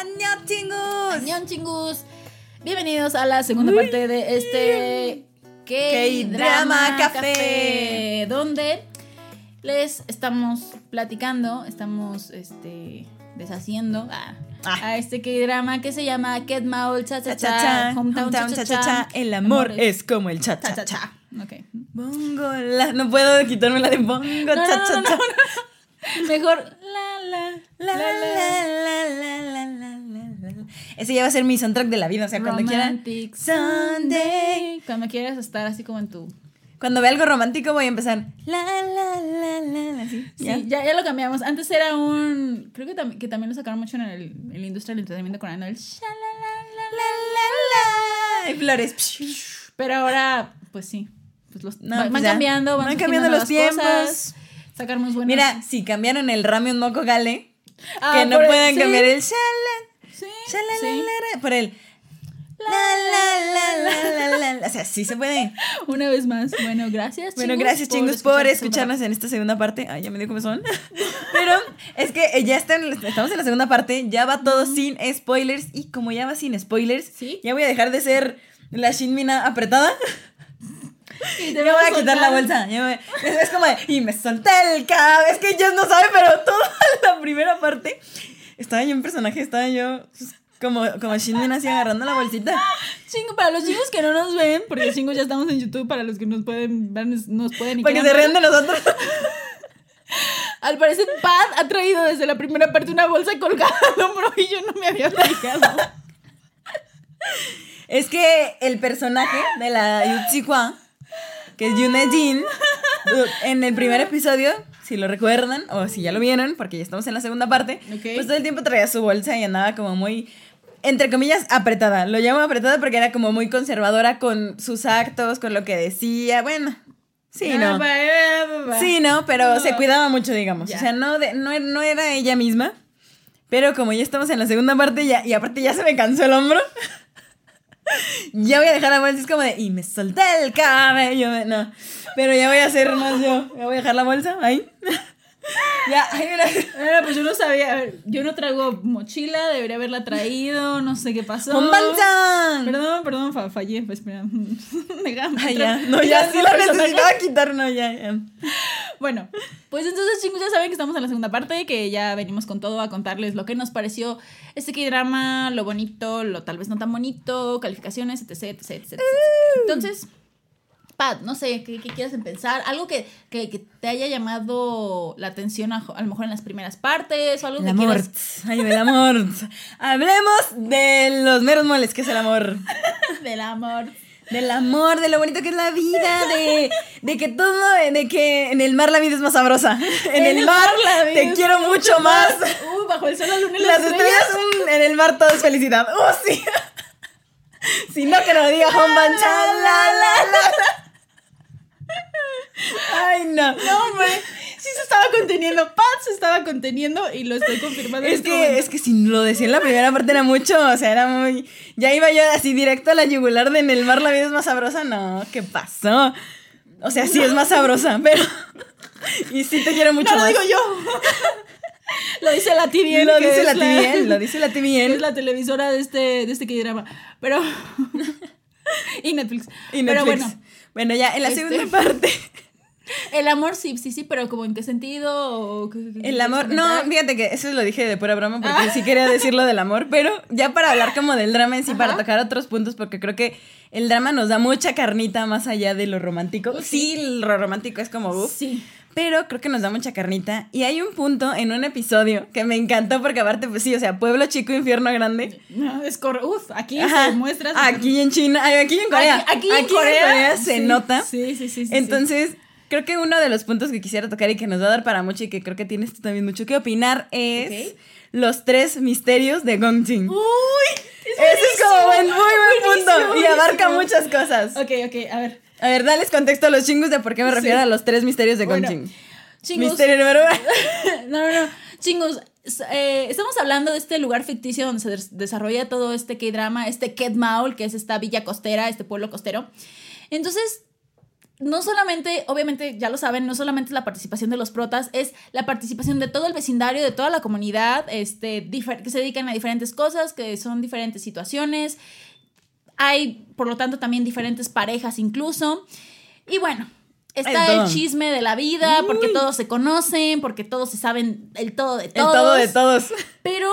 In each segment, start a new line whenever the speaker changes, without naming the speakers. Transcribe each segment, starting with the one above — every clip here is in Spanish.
¡Añón, chingus!
¡Añón, chingus! Bienvenidos a la segunda parte de este
K-Drama Café.
Café, donde les estamos platicando, estamos este, deshaciendo a,
Ah.
a este K-Drama que se llama Ket Maul Cha Cha
Cha,
Hometown Cha Cha Cha.
El amor es como el cha, cha,
Cha
cha.
Cha. Ok.
Bongo, la, no puedo quitarme la de bongo,
No,
cha,
no,
cha,
no,
cha.
Mejor la, la,
la, la, la, la, la, la. Ese ya va a ser mi soundtrack de la vida, o sea, cuando quieran.
Romantic
Sunday.
Cuando quieras estar así como en tu
Cuando vea algo romántico voy a empezar. La, la, la, la, la, así.
Sí,
¿ya?
ya, ya lo cambiamos. Antes era un. Creo que, tam- que también lo sacaron mucho en, el, en la industria del entretenimiento coreano. El sha, la, la, la,
La, la, la. Y flores.
Pero ahora, pues sí. Pues los,
No,
van,
pues
van
ya.
cambiando, van,
cambiando los tiempos.
Cosas, sacarnos buenas.
Mira, si cambiaron el Ramion Moco Gale,
Ah,
que no
sí,
cambiar el
Sí.
el la. O sea, sí se puede.
Una vez más. Bueno, gracias.
Bueno, gracias, chingos, por escucharnos en esta segunda parte. Ay, ya me dio comezón. Pero es que eh, ya estamos en la segunda parte, ya va todo sin spoilers. Y como ya va sin spoilers, ya voy a dejar de ser la Shinmina apretada.
Y te
voy a quitar la bolsa. es, como de, y me solté el cab. Es que ellos no saben, pero toda la primera parte estaba yo en personaje, estaba yo pues, como, como Shinmina así agarrando la bolsita.
Chingo, para los chingos que no nos ven, porque chingos ya estamos en YouTube, para los que nos pueden ver, nos pueden y
Para que se rían de nosotros.
Al parecer, Pat ha traído desde la primera parte una bolsa colgada al hombro y yo no me había fijado.
Es que el personaje de la Yuchikwa, que es Yune Jin, en el primer episodio, si lo recuerdan, o si ya lo vieron, porque ya estamos en la segunda parte,
Ok.
pues todo el tiempo traía su bolsa y andaba como muy, entre comillas, apretada. Lo llamo apretada porque era como muy conservadora con sus actos, con lo que decía, bueno. Sí, no. Sí, no, pero
No.
se cuidaba mucho, digamos.
Ya.
O sea, no, de- no, no era ella misma. Pero como ya estamos en la segunda parte ya, y aparte ya se me cansó el hombro, ya voy a dejar la bolsa. Es como de, y me solté el cabello. No, pero ya voy a hacer más yo. Ya voy a dejar la bolsa ahí. Ya, ay, mira.
Ah, pues yo no sabía, a ver, yo no traigo mochila, debería haberla traído, no sé qué pasó.
¡Hombanzan!
Perdón, perdón, fa- fallé, pues espera.
Ay,
entrar-
ya, no, ya
entrar
sí la necesitaba quitar, no, ya, ya.
Bueno, pues entonces chicos ya saben que estamos en la segunda parte, que ya venimos con todo a contarles lo que nos pareció este K-drama, lo bonito, lo tal vez no tan bonito, calificaciones, etc, etc, etc. etc. Entonces, Pat, no sé, ¿qué, qué quieres empezar? Algo que, que, que te haya llamado la atención a, a lo mejor en las primeras partes o algo
El
que
amor.
quieras
Ay, el amor. Hablemos de los meros moles, que es el amor.
del amor.
Del amor, de lo bonito que es la vida, de, de que todo, de que en el mar la vida es más sabrosa. En, el, mar,
la vida
te quiero mucho más.
Uh, bajo el sol, la luna y
Las estrellas, mm, en el mar todo es felicidad. ¡Oh, sí! Si no, que no diga cha, la, la, la. Ay, no.
No, hombre, sí se estaba conteniendo. Pat se estaba conteniendo y lo estoy confirmando. en
Es
este
que,
momento.
es que si lo decía en la primera parte era mucho, o sea, era muy... Ya iba yo así directo a la yugular de en el mar la vida es más sabrosa. No, ¿qué pasó? O sea, sí es más sabrosa, pero... Y sí te quiero mucho
No lo digo yo. lo dice la TVN.
Lo
que
dice la TVN, lo dice la
que
TVN.
Es la televisora de este, de este K-drama. Pero. y Netflix.
Y
Pero bueno,
Bueno, ya en la
Este-
segunda parte.
El amor sí, sí, sí, pero como en qué sentido. ¿O qué-
El amor, no, fíjate que eso lo dije de pura broma porque
Ah.
sí quería decirlo del amor, pero ya para hablar como del drama en sí, para tocar otros puntos, porque creo que el drama nos da mucha carnita más allá de lo romántico.
Uh,
Sí, lo romántico es como uff,
Sí.
pero creo que nos da mucha carnita. Y hay un punto en un episodio que me encantó porque aparte, pues sí, o sea, pueblo chico, infierno grande.
No, es. Uf, aquí
Ajá.
se muestra.
Aquí en China, aquí en Corea.
Aquí, aquí en Corea,
se
sí.
nota.
Sí, sí, sí. sí,
Entonces, creo que uno de los puntos que quisiera tocar y que nos va a dar para mucho y que creo que tienes tú también mucho que opinar es los tres misterios de Gongjin.
Uy,
Ese es como buen, muy buen punto
buenísimo,
y abarca muchas cosas.
Ok, ok, a ver.
A ver, dales contexto a los chingus de por qué me refiero
Sí.
a los tres misterios de
Bueno,
Gongjin.
Chingos.
Misterio número uno.
no, no, no. Chingos, eh, estamos hablando de este lugar ficticio donde se des- desarrolla todo este K-drama, este Ket Maul, que es esta villa costera, este pueblo costero. Entonces, no solamente, obviamente ya lo saben, no solamente es la participación de los protas, es la participación de todo el vecindario, de toda la comunidad, este, que se dedican a diferentes cosas, que son diferentes situaciones. Hay, por lo tanto, también diferentes parejas incluso. Y bueno, está el chisme de la vida, porque todos se conocen, porque todos se saben el todo de todos.
El todo de todos.
Pero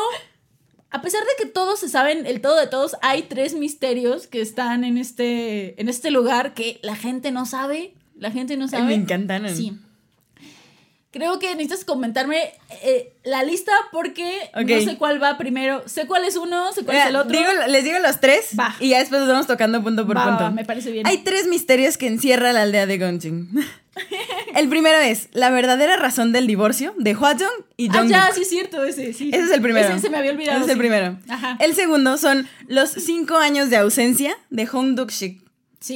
a pesar de que todos se saben el todo de todos, hay tres misterios que están en este, en este lugar que la gente no sabe. La gente no sabe.
me encantan.
Sí. Creo que necesitas comentarme eh, la lista porque no sé cuál va primero. Sé cuál es uno, sé cuál es el otro.
les digo los tres va. y ya después nos vamos tocando punto por punto.
me parece bien.
Hay tres misterios que encierra la aldea de Gongjin. el primero es la verdadera razón del divorcio de Hwajong y Jungkook.
Ah, ya, sí es cierto, ese, sí.
Ese es el primero.
Ese se me había olvidado.
Ese es el primero. Ajá. El segundo son los cinco años de ausencia de Hong Duk-shik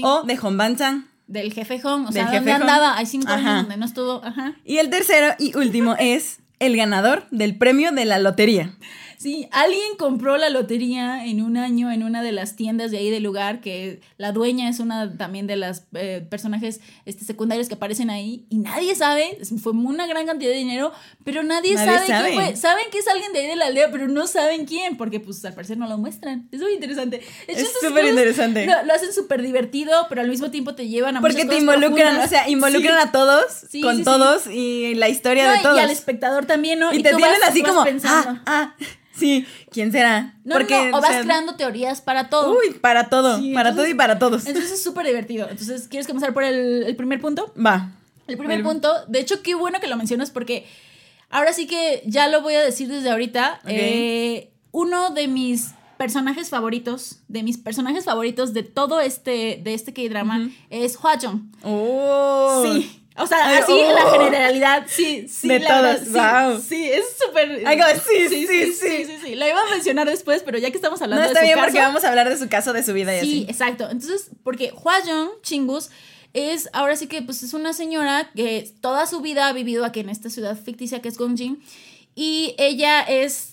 o de Hong Ban-chang
del jefe Hong, o sea, ¿dónde andaba? Hay cinco años donde no estuvo, ajá.
Y el tercero y último es el ganador del premio de la lotería.
Sí, alguien compró la lotería en un año en una de las tiendas de ahí del lugar, que la dueña es una también de las eh, personajes este, secundarios que aparecen ahí, y nadie sabe, fue una gran cantidad de dinero, pero nadie, sabe, quién fue. Saben que es alguien de ahí de la aldea, pero no saben quién, porque pues al parecer no lo muestran. Es muy interesante.
es súper interesante.
Lo, hacen súper divertido, pero al mismo tiempo te llevan a
Porque te involucran, o sea, involucran a todos, con todos, y la historia de todos.
Y al espectador también, ¿no?
Y, te tienen así como, ah, ah, Sí, ¿quién será?
No, Porque, no, o vas creando teorías para todo.
Uy, para todo, para todo y para todos.
Entonces es súper divertido. Entonces, ¿quieres comenzar por el, primer punto?
Va.
El primer punto, de hecho, qué bueno que lo mencionas porque ahora sí que ya lo voy a decir desde ahorita. Eh, uno de mis personajes favoritos, de mis personajes favoritos de todo este, de este K-drama es Hwa-jung.
Oh.
Sí. O sea, así en la oh. generalidad, sí, sí.
De todos, wow.
Sí, es súper.
Sí sí sí, sí
sí sí, Lo iba a mencionar después, pero ya que estamos hablando
no, está
de
bien porque vamos a hablar de su caso, de su vida y
así.
Sí,
exacto. Entonces, porque Hwa Chingus es, ahora sí que pues es una señora que toda su vida ha vivido aquí en esta ciudad ficticia que es Gongjin. Y ella es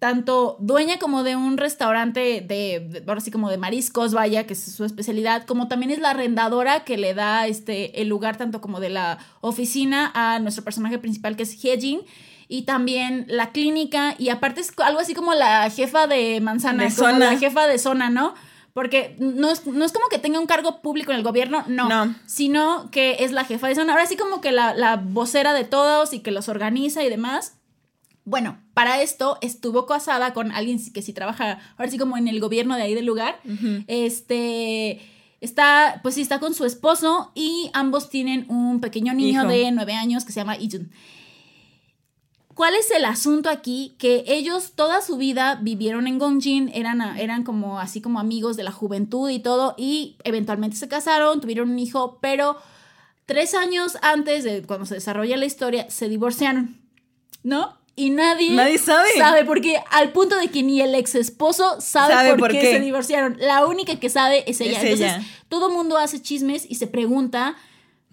tanto dueña como de un restaurante de, ahora sí como de mariscos, vaya, que es su especialidad, como también es la arrendadora que le da este, el lugar tanto como de la oficina a nuestro personaje principal que es Hyejin y también la clínica y aparte es algo así como la jefa de manzana, como la jefa de zona, ¿no? Porque no es, no es, como que tenga un cargo público en el gobierno, no, no. Sino que es la jefa de zona. Ahora sí como que la, la vocera de todos y que los organiza y demás. Bueno, para esto estuvo casada con alguien que sí trabaja, ahora sí como en el gobierno de ahí del lugar. Este está, pues sí, está con su esposo y ambos tienen un pequeño niño de nueve años que se llama Ijun. ¿Cuál es el asunto aquí? Que ellos toda su vida vivieron en Gongjin, eran, eran como así como amigos de la juventud y todo, y eventualmente se casaron, tuvieron un hijo, pero tres años antes de cuando se desarrolla la historia, se divorciaron, ¿no? Y nadie,
nadie sabe.
sabe porque al punto de que ni el ex esposo sabe, por, qué, se divorciaron. La única que sabe es ella. Entonces, todo mundo hace chismes y se pregunta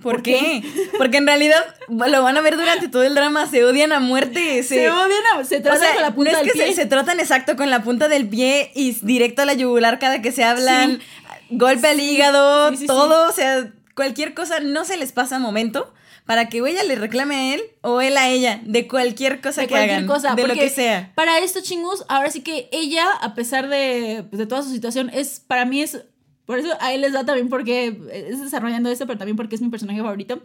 ¿Por, qué? Porque en realidad lo van a ver durante todo el drama, se odian a muerte.
Se, odian a, se tratan con la punta no es que
Se, tratan exacto con la punta del pie y directo a la yugular cada que se hablan, golpe al hígado, todo, o sea, cualquier cosa no se les pasa momento para que ella le reclame a él o él a ella de cualquier cosa que hagan, cosa, de lo que sea.
Para esto, chingus, ahora sí que ella, a pesar de, pues, de toda su situación, es para mí es por eso a él les da también porque es desarrollando esto, pero también porque es mi personaje favorito.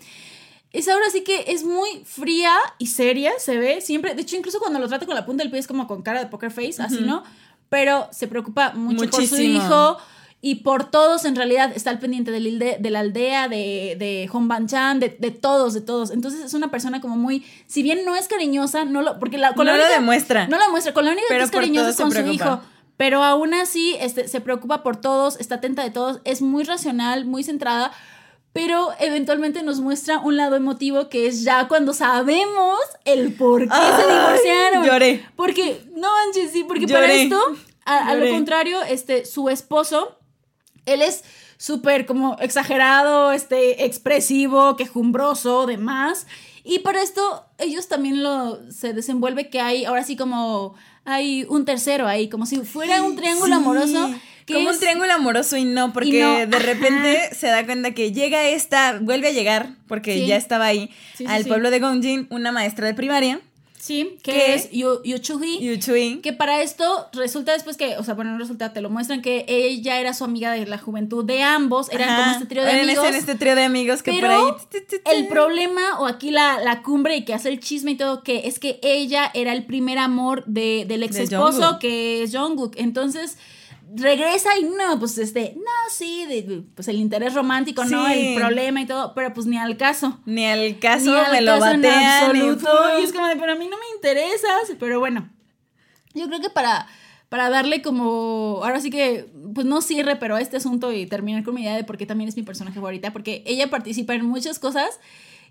Es ahora sí que es muy fría y seria, se ve siempre. De hecho, incluso cuando lo trata con la punta del pie es como con cara de poker face, así, ¿no? Pero se preocupa mucho por su hijo y por todos en realidad está al pendiente de, de la aldea, de, de Hong Ban-chan, de, de, todos, de todos. Entonces es una persona como muy, si bien no es cariñosa, no lo, porque la,
con no lo demuestra.
No lo demuestra, con la única que es cariñosa es con su hijo. Pero aún así este, se preocupa por todos, está atenta de todos, es muy racional, muy centrada, pero eventualmente nos muestra un lado emotivo que es ya cuando sabemos el por qué se divorciaron.
Lloré.
Porque, no manches, sí, porque para esto, a, a, lo contrario, este, su esposo él es súper como exagerado, este, expresivo, quejumbroso, demás. Y para esto ellos también lo se desenvuelve que hay ahora sí como hay un tercero ahí, como si fuera un triángulo
Sí,
amoroso. Que
como
es-
un triángulo amoroso y no, porque
Y no,
de
ajá.
repente se da cuenta que llega esta, vuelve a llegar, porque
Sí.
ya estaba ahí,
Sí,
al pueblo de Gongjin, una maestra de primaria,
Sí, que
que-
es Yu, Yu Chuhi.
Yu Chui,
Que para esto resulta después que, o sea, bueno, no resulta, te lo muestran que ella era su amiga de la juventud de ambos, eran
Ajá,
como este trío de amigos.
En este trío de amigos que por
Pero
ahí... t- t-
El problema, o aquí la, la cumbre y que hace el chisme y todo, que es que ella era el primer amor de, del ex esposo, que es Jungkook. Entonces regresa y no, pues este, no, sí, de- pues el interés romántico, no, el problema y todo, pero pues ni al caso.
Ni al caso
Ni al
me lo
caso en
batean.
absoluto. Y es como de, pero a mí no me interesas. Pero bueno, yo creo que para, para darle como, ahora sí que, pues no cierre, pero a este asunto y terminar con mi idea de por qué también es mi personaje favorita, porque ella participa en muchas cosas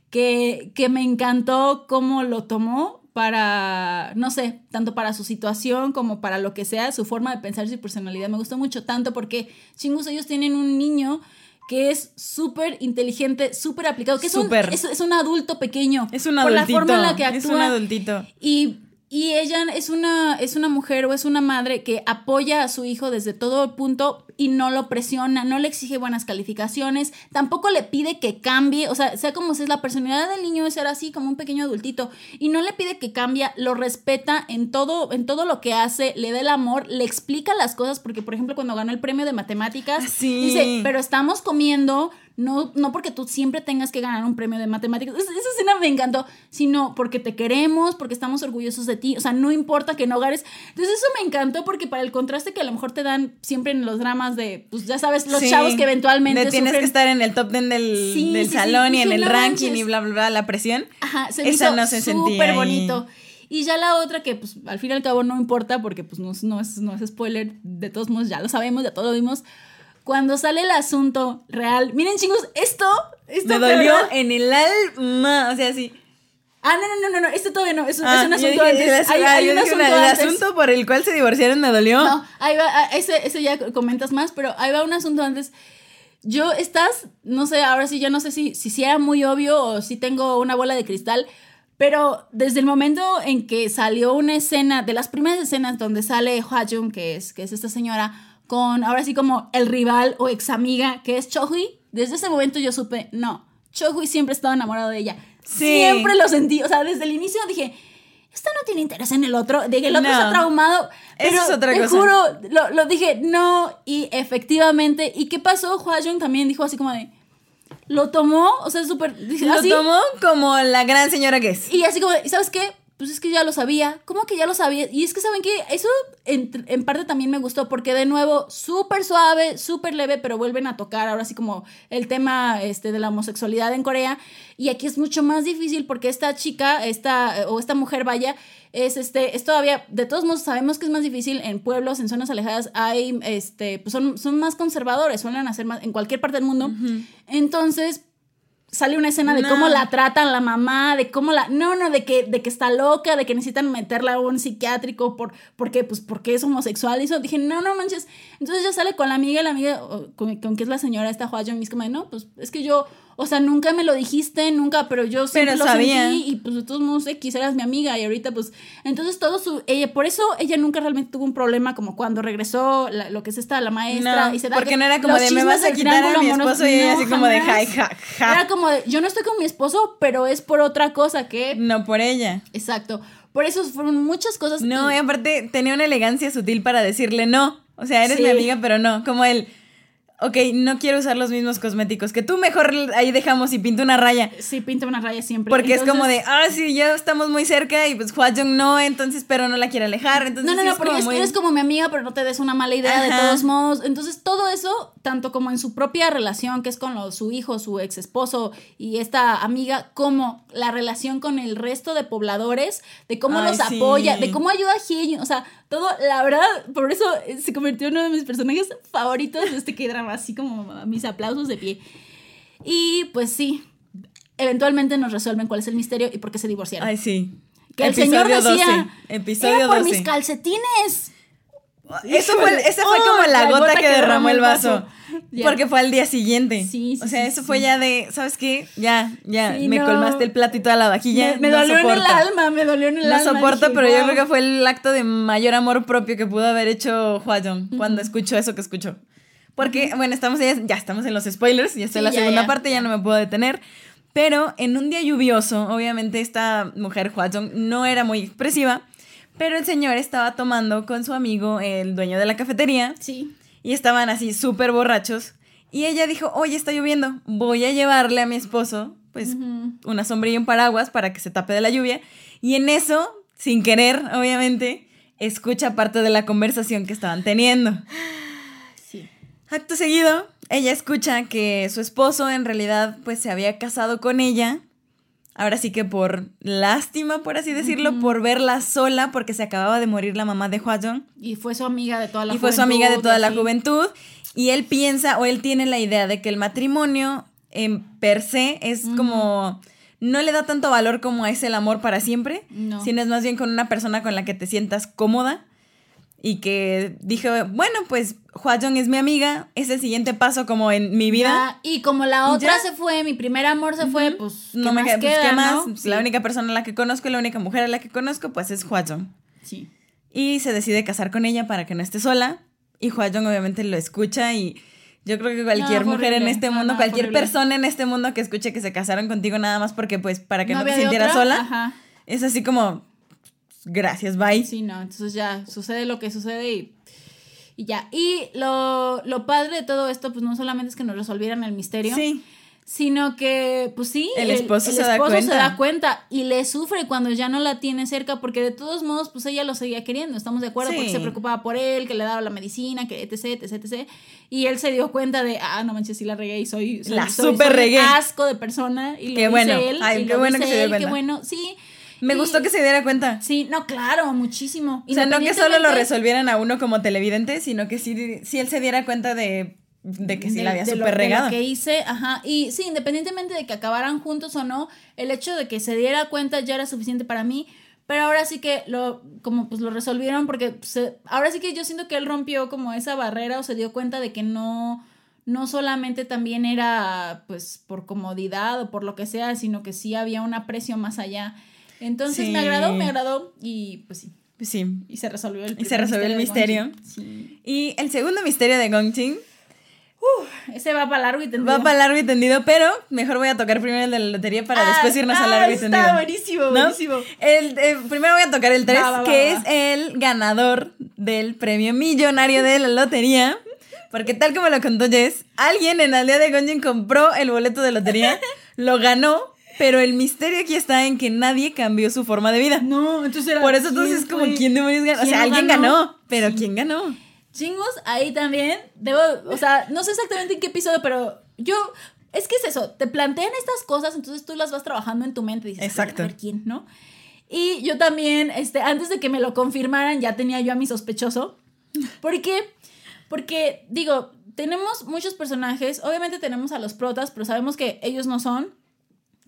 que, que me encantó cómo lo tomó para, no sé, tanto para su situación como para lo que sea, su forma de pensar, su personalidad. Me gustó mucho tanto porque chingus ellos tienen un niño que es súper inteligente, súper aplicado, que es un,
Súper.
es, es un adulto pequeño.
Es un
por
adultito.
la forma en la que actúa.
Es un adultito.
Y, y ella es una, es una mujer o es una madre que apoya a su hijo desde todo punto y no lo presiona, no le exige buenas calificaciones, tampoco le pide que cambie, o sea, sea como si es la personalidad del niño es ser así como un pequeño adultito y no le pide que cambie, lo respeta en todo, en todo lo que hace, le da el amor, le explica las cosas, porque por ejemplo cuando ganó el premio de matemáticas,
Ah, sí.
dice, pero estamos comiendo, no, no porque tú siempre tengas que ganar un premio de matemáticas, Es- esa escena me encantó, sino porque te queremos, porque estamos orgullosos de ti, o sea, no importa que no ganes. Entonces eso me encantó porque para el contraste que a lo mejor te dan siempre en los dramas de, pues ya sabes, los
Sí.
chavos que eventualmente
De tienes
sufren-
que estar en el top 10 del,
Sí,
del
sí, sí.
salón y en el ranking
manches.
y bla, bla, bla, la presión.
Ajá, se
Esa no se sentía
súper bonito. Y ya la otra que pues al fin y al cabo no importa porque pues no, no, es, no es spoiler, de todos modos ya lo sabemos, ya todo lo vimos. Cuando sale el asunto real, miren chicos, esto, esto
Me dolió
verdad-
en el alma. O sea, sí.
Ah, no, no, no, no, no, esto todavía no, es, es
Ah,
un
yo
asunto
dije,
antes.
el-
Hay,
ah,
hay
yo
un asunto
una- el
antes.
asunto por el cual se divorciaron me dolió.
No, ahí va, ah, ese, ese ya comentas más, pero ahí va un asunto antes. Yo estás, no sé, ahora sí, ya no sé si, si, sí era muy obvio o si tengo una bola de cristal, pero desde el momento en que salió una escena, de las primeras escenas donde sale Hwa Jung, que es, que es esta señora, con ahora sí como el rival o ex amiga, que es Chohui, desde ese momento yo supe, no, Chohui siempre estaba enamorado de ella.
Sí.
Siempre lo sentí, o sea, desde el inicio dije, esta no tiene interés en el otro, de que el otro
No.
está traumado.
Eso es otra
te
cosa.
juro, lo, lo dije, no, y efectivamente, ¿y qué pasó? Hwa Jung también dijo así como de, lo tomó, o sea, súper,
Lo
así,
tomó como la gran señora que es.
y así como, de, ¿sabes qué? Pues es que ya lo sabía. ¿Cómo que ya lo sabía? Y es que, ¿saben qué? Eso en, en parte también me gustó porque de nuevo, súper suave, súper leve, pero vuelven a tocar ahora sí como el tema este, de la homosexualidad en Corea. Y aquí es mucho más difícil porque esta chica, esta, o esta mujer, vaya, es este, es todavía, de todos modos sabemos que es más difícil en pueblos, en zonas alejadas, hay, este, pues son, son más conservadores, suelen hacer más en cualquier parte del mundo. Entonces, sale una escena de
No.
cómo la tratan la mamá, de cómo la no, no, de que de que está loca, de que necesitan meterla a un psiquiátrico por porque pues porque es homosexual y eso dije, "No, no manches." Entonces ya sale con la amiga, y la amiga con, con que es la señora esta Hwa Jung, y es como "No, pues es que yo o sea, nunca me lo dijiste, nunca, pero yo siempre
Pero
lo
sabía.
sentí y pues de todos modos X eras mi amiga y ahorita pues entonces todo su ella por eso ella nunca realmente tuvo un problema como cuando regresó la- lo que es esta la maestra
No,
y se da
porque
que
no era como de, "Me vas a quitar a mi
amoroso",
esposo", y ella
no,
así como de. "Ja, ja, ja".
Era como de, yo no estoy con mi esposo, pero es por otra cosa que
No por ella.
Exacto. Por eso fueron muchas cosas.
No,
y-
y aparte tenía una elegancia sutil para decirle no. O sea, eres
Sí.
mi amiga, pero no. Como él, ok, no quiero usar los mismos cosméticos que tú, mejor ahí dejamos y pinto una raya.
sí, pinta una raya siempre.
Porque es como de, ah, sí, ya estamos muy cerca y pues Hwa Jung no, entonces, pero no la quiere alejar. Entonces,
No, no,
sí
no, porque
muy-
eres como mi amiga, pero no te des una mala idea de todos modos. Entonces, todo eso, tanto como en su propia relación, que es con su hijo, su ex esposo y esta amiga, como la relación con el resto de pobladores, de cómo
Ay,
los
sí.
apoya, de cómo ayuda a Hyun, o sea, todo, la verdad, por eso eh, se convirtió en uno de mis personajes favoritos de este K-drama, así como mis aplausos de pie. Y pues sí, eventualmente nos resuelven cuál es el misterio y por qué se divorciaron.
Ay, sí.
que el señor decía,
12. Episodio
era por
12.
mis calcetines.
Eso fue, esa fue
Oh,
como la, gota, que derramó el vaso.
Ya.
Porque fue al día siguiente.
Sí, sí,
O sea,
sí,
eso
sí.
fue ya de, ¿sabes qué? Ya, ya,
Sí,
me
no.
colmaste el plato y toda la vajilla.
me, me
no
dolió en el alma, me dolió en el
No
alma.
soporto,
dije,
pero yo
"Wow".
creo que fue el acto de mayor amor propio que pudo haber hecho Hwajon cuando escuchó eso que escuchó. Porque, bueno, estamos ya, ya estamos en los spoilers, ya está en la
ya,
segunda parte, ya. no me puedo detener. Pero en un día lluvioso, obviamente esta mujer Hwajon no era muy expresiva, pero el señor estaba tomando con su amigo, el dueño de la cafetería,
Sí.
Y estaban así súper borrachos. Y ella dijo, oye, está lloviendo, voy a llevarle a mi esposo, pues, una sombrilla y un paraguas para que se tape de la lluvia. Y en eso, sin querer, obviamente, escucha parte de la conversación que estaban teniendo.
Sí.
Acto seguido, ella escucha que su esposo en realidad pues se había casado con ella. Ahora sí que por lástima, por así decirlo, por verla sola porque se acababa de morir la mamá de Hwajon
Y fue su amiga de toda la
y fue su amiga de
juventud,
toda la juventud. Y él piensa o él tiene la idea de que el matrimonio en per se es como... No le da tanto valor como es el amor para siempre,
No.
sino es más bien con una persona con la que te sientas cómoda y que dije, bueno, pues Hwajon es mi amiga, es el siguiente paso como en mi vida.
Ya, y como la otra
Ya.
se fue, mi primer amor se fue, pues. ¿qué
no me
más
queda, pues, ¿qué más?
no?
La única persona a la que conozco y la única mujer a la que conozco, pues es Hwajon.
Sí.
Y se decide casar con ella para que no esté sola. Y Hwajon obviamente lo escucha y yo creo que cualquier
No,
mujer en este mundo,
no,
cualquier
horrible.
persona en este mundo que escuche que se casaron contigo nada más porque pues para que no, te sintieras sola,
Ajá.
es así como gracias, bye.
Sí, no, entonces ya sucede lo que sucede y, y ya. Y lo, lo padre de todo esto, pues no solamente es que nos resolvieran el misterio,
Sí.
sino que, pues sí,
El esposo
el
se da
esposo
cuenta.
se da cuenta y le sufre cuando ya no la tiene cerca, porque de todos modos, pues ella lo seguía queriendo, estamos de acuerdo,
Sí.
porque se preocupaba por él, que le daba la medicina, que etc, etc, etc. Y él se dio cuenta de, ah, no manches, sí la regué y soy, soy
La
soy-
súper
soy
regué.
asco de persona. Y lo
Qué
dice
bueno.
él,
Ay,
y
qué
lo
bueno que se dio
él,
cuenta.
Qué bueno, sí.
Me
Y-
gustó que se diera cuenta.
Sí, no, claro, muchísimo.
O sea, no que solo lo resolvieran a uno como televidente, sino que sí, sí él se diera cuenta de, de que sí
de-
la había súper
de lo que hice, ajá. Y sí, independientemente de que acabaran juntos o no, el hecho de que se diera cuenta ya era suficiente para mí. Pero ahora sí que lo, como pues lo resolvieron porque se- ahora sí que yo siento que él rompió como esa barrera o se dio cuenta de que no, no solamente también era pues por comodidad o por lo que sea, sino que sí había un aprecio más allá. Entonces
Sí.
me agradó, me agradó y pues sí.
Sí.
Y se resolvió el
Y se resolvió el misterio.
Sí.
Y el segundo misterio de Gongching
Ese va para largo y tendido.
va para largo y tendido, pero mejor voy a tocar primero el de la lotería para
Ah,
después irnos a
ah,
largo y
está
tendido.
buenísimo,
¿No?
buenísimo.
El, eh, primero voy a tocar el 3,
Va, va, va,
que
va.
es el ganador del premio millonario de la lotería. Porque tal como lo contó Jess, alguien en Aldea de Gonjin compró el boleto de lotería, lo ganó, pero el misterio aquí está en que nadie cambió su forma de vida.
No, entonces era.
Por eso entonces es como, ¿quién demonios ganó? O
¿Quién
sea, alguien
ganó?
ganó, pero
Sí.
¿quién ganó?
Chingos, ahí también. Debo, o sea, no sé exactamente en qué episodio, pero yo. Es que es eso, te plantean estas cosas, entonces tú las vas trabajando en tu mente y dices,
Exacto.
a ver quién, ¿no? Y yo también, este, antes de que me lo confirmaran, ya tenía yo a mi sospechoso. ¿Por qué? Porque, digo, tenemos muchos personajes, obviamente tenemos a los protas, pero sabemos que ellos no son.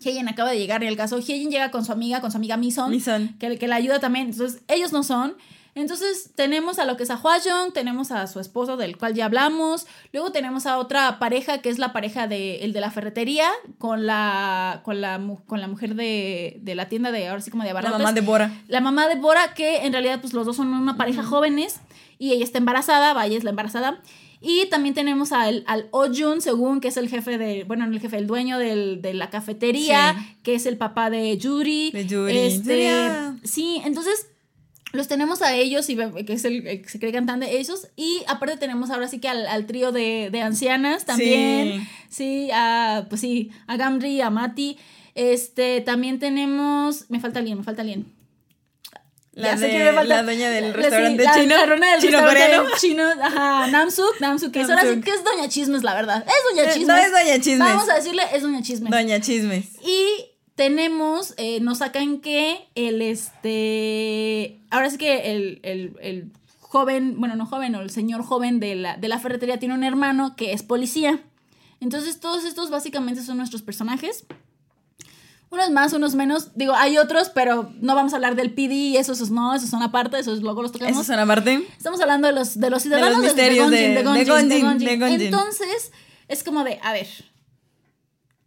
Heijen acaba de llegar en el caso. Heijen llega con su amiga, con su amiga Mison,
Mison.
que, que la ayuda también. Entonces, ellos no son. Entonces, tenemos a lo que es a Hwajeong, tenemos a su esposo, del cual ya hablamos. Luego tenemos a otra pareja, que es la pareja de el de la ferretería, con la, con la, con la mujer de, de la tienda de, ahora sí como de
La
abarrotes.
mamá de Bora.
La mamá de Bora, que en realidad pues los dos son una pareja jóvenes y ella está embarazada, vaya es la embarazada. Y también tenemos al, al Oh-jun, según que es el jefe de, bueno, no el jefe, el dueño del- de la cafetería,
Sí.
que es el papá de Yuri.
De Yuri.
Este,
Yuria.
sí, entonces los tenemos a ellos, y que es el, el que se cree cantante, ellos. Y aparte tenemos ahora sí que al, al trío de, de ancianas también. Sí, a, pues sí, a Gamri, a Mati. Este, también tenemos, me falta alguien, me falta alguien.
La, de-
falta.
la dueña del
La-
restaurante
sí,
chino.
La del
chino
restaurante
coreano.
chino, ajá, Namsuk, Namsuk, que es ahora sí que es Doña Chismes, la verdad. Es Doña
Eh,
Chismes.
No es Doña Chismes.
Vamos a decirle, es Doña Chismes.
Doña Chismes.
Y tenemos, eh, nos sacan que el, este, ahora sí que el, el- el joven, bueno, no joven, o el señor joven de la, de la ferretería tiene un hermano que es policía. Entonces todos estos básicamente son nuestros personajes. Unos más, unos menos. Digo, hay otros, pero no vamos a hablar del PD, esos, esos no, esos son aparte, esos luego los tocamos.
Eso es una parte.
Estamos hablando de los, de los ciudadanos de,
misterios
Gonjin,
de-
Gonjin,
de.
Entonces, es como de, a ver,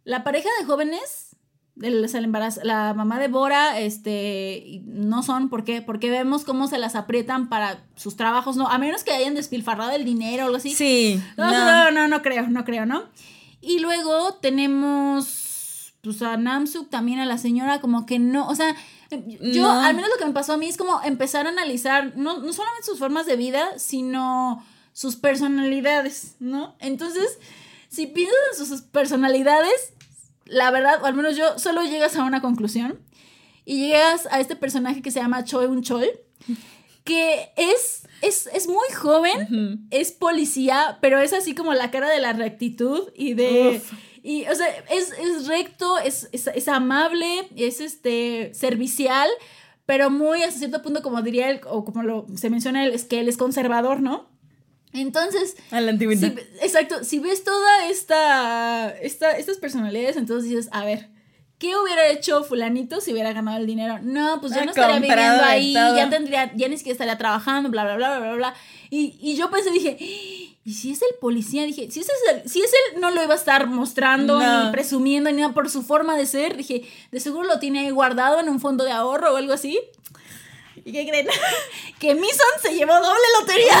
la pareja de jóvenes, sea, el embarazo, la mamá de Bora, este, no son, ¿por qué? Porque vemos cómo se las aprietan para sus trabajos, ¿no? A menos que hayan despilfarrado el dinero o algo así.
Sí.
No,
no.
no, no, no creo, no creo, ¿no? Y luego tenemos, pues a Namsuk, también a la señora, como que no, o sea, yo,
No.
al menos lo que me pasó a mí es como empezar a analizar, no, no solamente sus formas de vida, sino sus personalidades, ¿no? Entonces, si piensas en sus personalidades, la verdad, o al menos yo, solo llegas a una conclusión. Y llegas a este personaje que se llama Choi Un Chol, que es, es, es muy joven, es policía, pero es así como la cara de la rectitud y de...
Uf.
Y, o sea, es, es recto, es, es, es amable, es este servicial, pero muy hasta cierto punto, como diría él, o como lo, se menciona él, es que él es conservador, ¿no? Entonces,
A la antigüedad.
si- exacto, si ves toda esta, esta, estas personalidades, entonces dices, a ver, ¿qué hubiera hecho fulanito si hubiera ganado el dinero? No, pues ya
Ha
no estaría viviendo ahí, ya tendría, ya ni siquiera estaría trabajando, bla, bla, bla, bla, bla, bla. Y, y yo pensé, dije, ¿y si es el policía? Dije, si, ese es el, si es él, no lo iba a estar mostrando,
No.
ni presumiendo, ni nada por su forma de ser. Dije, de seguro lo tiene ahí guardado en un fondo de ahorro o algo así. ¿Y qué creen? que Mison se llevó doble lotería.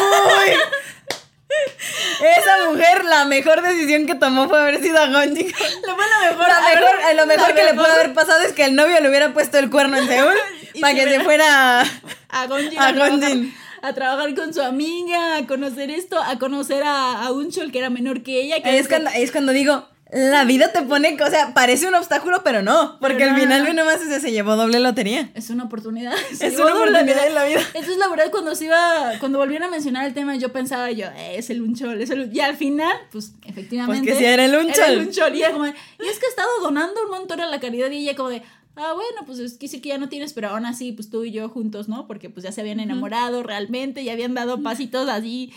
Esa mujer, la mejor decisión que tomó fue haber sido a Gonji.
Lo mejor.
La
ver,
mejor- lo mejor que le pudo haber pasado es que el novio le hubiera puesto el cuerno en Seúl para que se fuera.
a Gonjin.
A
trabajar con su amiga, a conocer esto, a conocer a, a Unchol que era menor que ella. Que
es cuando, es cuando digo, la vida te pone, o sea, parece un obstáculo, pero no, porque
Pero
al
no.
final ve nomás ese se llevó doble lotería.
Es una oportunidad. Se
Es una oportunidad en la vida.
Entonces, la verdad, cuando se iba, cuando volvieron a mencionar el tema, yo pensaba yo, eh, es el Unchol, es el Un-". Y al final, pues, efectivamente.
Pues que sí era el Unchol.
Era el Unchol. Y, era como de, y es que he estado donando un montón a la caridad y ella como de, ah, bueno, pues es que sí que ya no tienes, pero aún así, pues tú y yo juntos, ¿no? Porque pues ya se habían enamorado realmente, ya habían dado pasitos así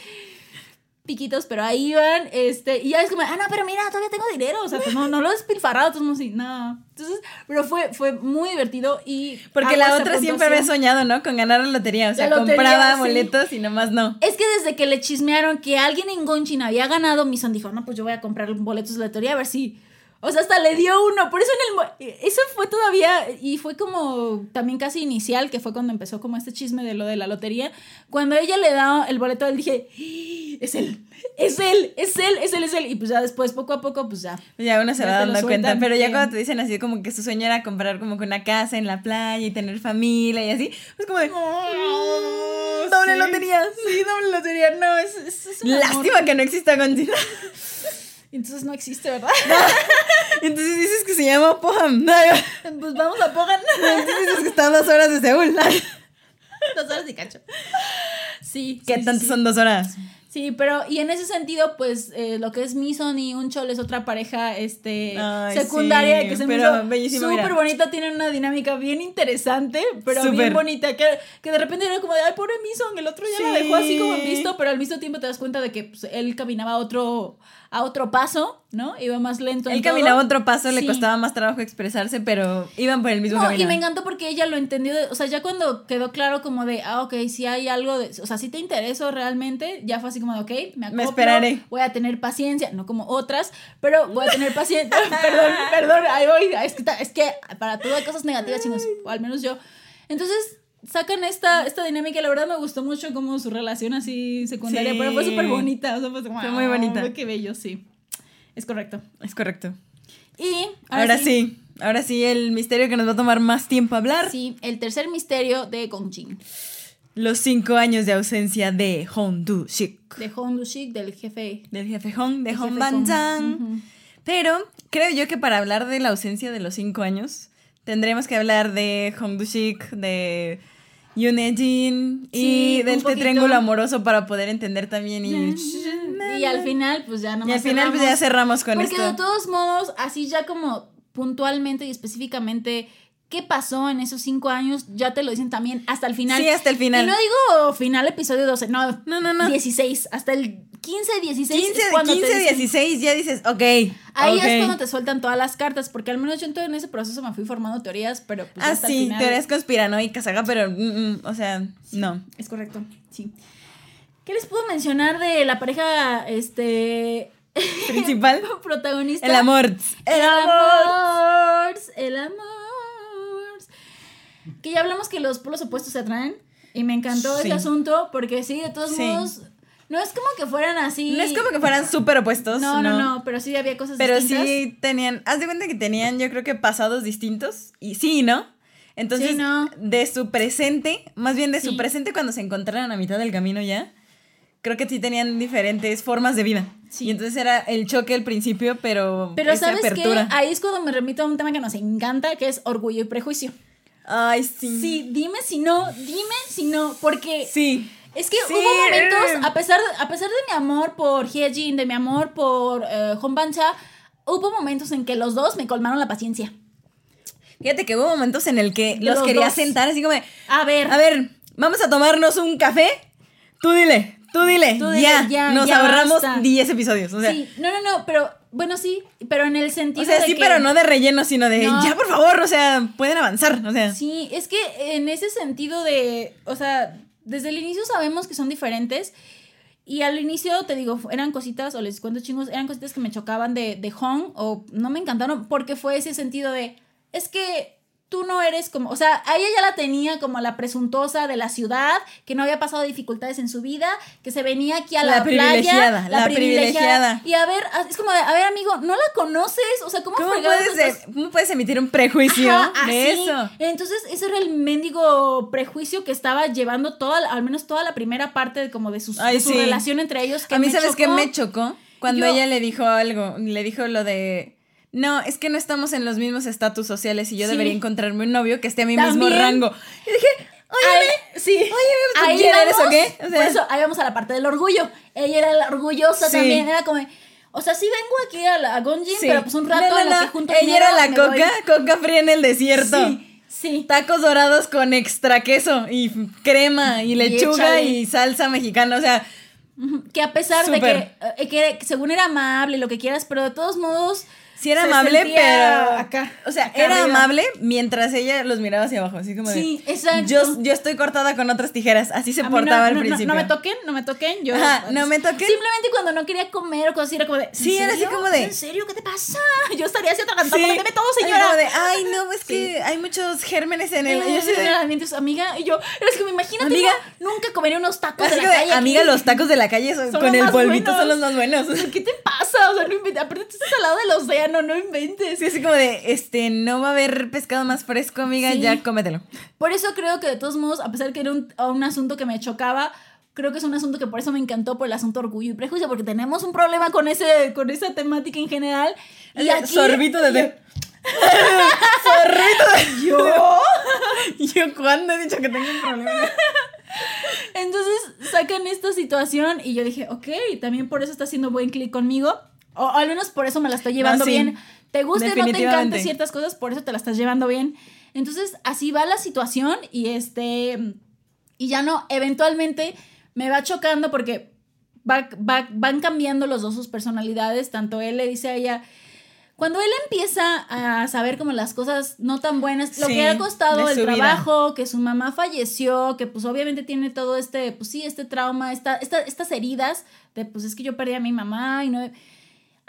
piquitos, pero ahí iban, este, y ya es como, ah, no, pero mira, todavía tengo dinero, o sea, pues no, no lo he despilfarrado, no, no. Entonces, pero fue, fue muy divertido y...
Porque la otra siempre había soñado, ¿no? Con ganar la lotería. O sea,
lotería,
compraba
sí.
boletos y nomás no.
Es que desde que le chismearon que alguien en Gonchin había ganado, Mison dijo, no, pues yo voy a comprar boletos de lotería a ver si... O sea, hasta le dio uno. Por eso en el... mo- Eso fue todavía... Y fue como también casi inicial, que fue cuando empezó como este chisme de lo de la lotería. Cuando ella le da el boleto, él dije, "¡Ah! es él, es él, es él, es él, es él. Y pues ya después, poco a poco, pues ya.
Ya uno se
Ya
va dando cuenta.
sueltan,
Pero ya cuando te dicen así como que su sueño era comprar como que una casa en la playa y tener familia y así, pues como de. "Mm, doble
sí.
lotería.
Sí, doble lotería. No, es, es, es un amor.
Lástima que no exista Gonji.
Entonces no existe, ¿verdad?
Entonces dices que se llama Poham.
pues vamos a Pogan.
Entonces dices que está a dos horas de Seúl.
Dos horas y cacho. Sí.
¿Qué
sí,
tanto
sí.
son dos horas?
Sí, pero y en ese sentido, pues eh, lo que es Mison y Unchol es otra pareja este,
Ay,
secundaria
sí,
que se me hizo súper bonita, tienen una dinámica bien interesante, pero bien
Súper.
bonita, que, que de repente era como de, ay, pobre Mison, el otro ya la dejó así como en visto, pero al mismo tiempo te das cuenta de que pues, él caminaba a otro, a otro paso, ¿no? Iba más lento. en
Él
todo.
caminaba otro paso, le costaba más trabajo expresarse, pero iban por el mismo
No,
camino.
y me encantó porque ella lo entendió, de- o sea, ya cuando quedó claro como de, ah, ok, si hay algo, de, o sea, si te intereso realmente, ya fue así como de, ok, me acoplo,
esperaré.
voy a tener paciencia, no como otras, pero voy a tener paciencia, perdón, perdón, ahí voy, es que, ta- es que para todo hay cosas negativas, chicos, o al menos yo. Entonces, sacan esta, esta dinámica, y la verdad me gustó mucho como su relación así secundaria,
Sí.
pero fue súper bonita, o sea, fue, como,
Fue muy
"Ah,
bonita".
Qué bello, sí, es correcto.
Es correcto.
Y
Ahora, sí. ahora sí, el misterio que nos va a tomar más tiempo hablar.
Sí, el tercer misterio de Gongjin.
Los cinco años de ausencia de Hong Du Shik.
De Hong Dushik, del jefe.
Del jefe Hong, de Hong Ban. Pero creo yo que para hablar de la ausencia de los cinco años, tendremos que hablar de Hong Du Shik, de Yoon Jin
Sí,
y de este
poquito.
triángulo amoroso para poder entender también. Y,
Y al final, pues ya nomás
y al final pues ya cerramos con
Porque
esto.
de todos modos, así ya como puntualmente y específicamente qué pasó en esos cinco años, ya te lo dicen también hasta el final.
Sí, hasta el final.
Y no digo final episodio 12, no,
No, no, no.
16, hasta el 15, 16
15,
es cuando te
15
dicen-
16, ya dices, ok.
Ahí es cuando te sueltan todas las cartas, porque al menos yo en todo en ese proceso me fui formando teorías, pero pues
Ah,
hasta el
sí,
final-
teorías conspiranoicas acá, pero, mm, mm, o sea, no.
Es correcto, sí. ¿Qué les puedo mencionar de la pareja, este...
Principal,
protagonista?
el amor.
El amor. El amor. Que ya hablamos que los polos opuestos se atraen. Y me encantó
Sí.
ese asunto porque sí, de todos
Sí.
modos, no es como que fueran así.
No es como que fueran súper opuestos.
No, no, no, pero sí había cosas
Pero
distintas.
sí tenían, haz de cuenta que tenían yo creo que pasados distintos y sí, ¿no? Entonces,
Sí, ¿no?
de su presente, más bien de su presente cuando se encontraron a mitad del camino ya, creo que sí tenían diferentes formas de vida.
Sí.
Y entonces era el choque al principio, pero,
Pero
esa
¿sabes
apertura.
Ahí es cuando me remito a un tema que nos encanta, que es orgullo y prejuicio.
Ay, sí.
Sí, dime si no, dime si no, porque
Sí.
es que
Sí.
hubo momentos, a pesar, a pesar de mi amor por Hyejin, de mi amor por eh, Honbancha, hubo momentos en que los dos me colmaron la paciencia.
Fíjate que hubo momentos en el que los,
los
quería
dos.
sentar así como
A ver,
a ver, vamos a tomarnos un café. Tú dile, tú dile.
Tú dile,
ya,
ya,
nos
ya
ahorramos
basta.
10 episodios. O sea,
sí, no, no, no, pero bueno, sí, pero en el sentido
o sea
de
sí,
que-
pero no de relleno, sino de,
No.
ya por favor, o sea, pueden avanzar. O sea,
Sí, es que en ese sentido de, o sea, desde el inicio sabemos que son diferentes. Y al inicio, te digo, eran cositas, o les cuento chingos, eran cositas que me chocaban de, de Hong, o no me encantaron, porque fue ese sentido de, es que tú no eres como, o sea, a ella ya la tenía como la presuntuosa de la ciudad, que no había pasado dificultades en su vida, que se venía aquí a la,
La
playa.
privilegiada, la privilegiada.
Y a ver, es como de, a ver, amigo, ¿no la conoces? O sea, ¿cómo,
¿cómo puedes, de- ¿cómo puedes emitir un prejuicio
Ajá,
de
así.
eso?
Entonces, ese era el mendigo prejuicio que estaba llevando toda, al menos toda la primera parte de como de, sus,
Ay,
de su
sí.
relación entre ellos. Que
A mí, ¿sabes qué me chocó? Cuando
Yo-
ella le dijo algo, le dijo lo de, no, es que no estamos en los mismos estatus sociales y yo
Sí.
debería encontrarme un novio que esté a mi mismo rango. Y dije,
Ay, sí.
oye, ¿tú
Ahí
quién eres o qué? O sea-
por eso, ahí vamos a la parte del orgullo. Ella era la orgullosa
Sí.
también. Era como, o sea, sí vengo aquí a, la, a Gonjin,
sí.
pero pues un rato
No, no,
en
no,
que junto
Ella era la coca,
voy.
coca fría en el desierto.
Sí, sí.
Tacos dorados con extra queso y crema y lechuga y salsa mexicana. O sea,
Que a pesar de que, eh, que según era amable, lo que quieras, pero de todos modos...
sí era
se
amable, pero.
acá,
o sea,
acá
era
arriba.
amable mientras ella los miraba hacia abajo. Así como de.
Sí, exacto.
Yo, yo estoy cortada con otras tijeras. Así se
A
portaba al
no, no,
principio.
No, me toquen, no me toquen. Yo,
Ajá, no me toquen.
Simplemente cuando no quería comer o cosas así, era como de. ¿en
Sí, era así como de-
¿En serio? ¿Qué te pasa? Yo estaría así atragantando.
Sí.
Todo, señora.
como de, ay, no, es que hay muchos gérmenes en el. Yo
sí, en el amiga. Y yo, es que me imagínate,
Amiga.
nunca comería unos tacos de la
de,
calle.
amiga, los tacos de la calle son-
Son
con el polvito
buenos.
son los más buenos.
¿Qué te pasa? O sea, no inventes. Aparte, estás al lado del océano, no inventes.
Sí, así como de, este, no va a haber pescado más fresco, amiga,
Sí.
ya cómetelo.
Por eso creo que de todos modos, a pesar de que era un, un asunto que me chocaba, creo que es un asunto que por eso me encantó por el asunto orgullo y prejuicio, porque tenemos un problema con ese, con esa temática en general. Y aquí,
Sorbito de té. Sorbito de
yo.
Yo, ¿cuándo he dicho que tengo un problema?
Entonces sacan esta situación y yo dije, ok, también por eso está haciendo buen clic conmigo. O al menos por eso me la estoy llevando
No, sí.
bien. Te guste o no te encante ciertas cosas, por eso te la estás llevando bien. Entonces, así va la situación y este. Y ya no, eventualmente me va chocando porque va- va- van cambiando los dos sus personalidades. Tanto él le dice a ella. Cuando él empieza a saber como las cosas no tan buenas, lo
Sí,
que le ha costado el
vida.
trabajo, que su mamá falleció, que pues obviamente tiene todo este, pues sí, este trauma, esta, esta, estas heridas de pues es que yo perdí a mi mamá y no...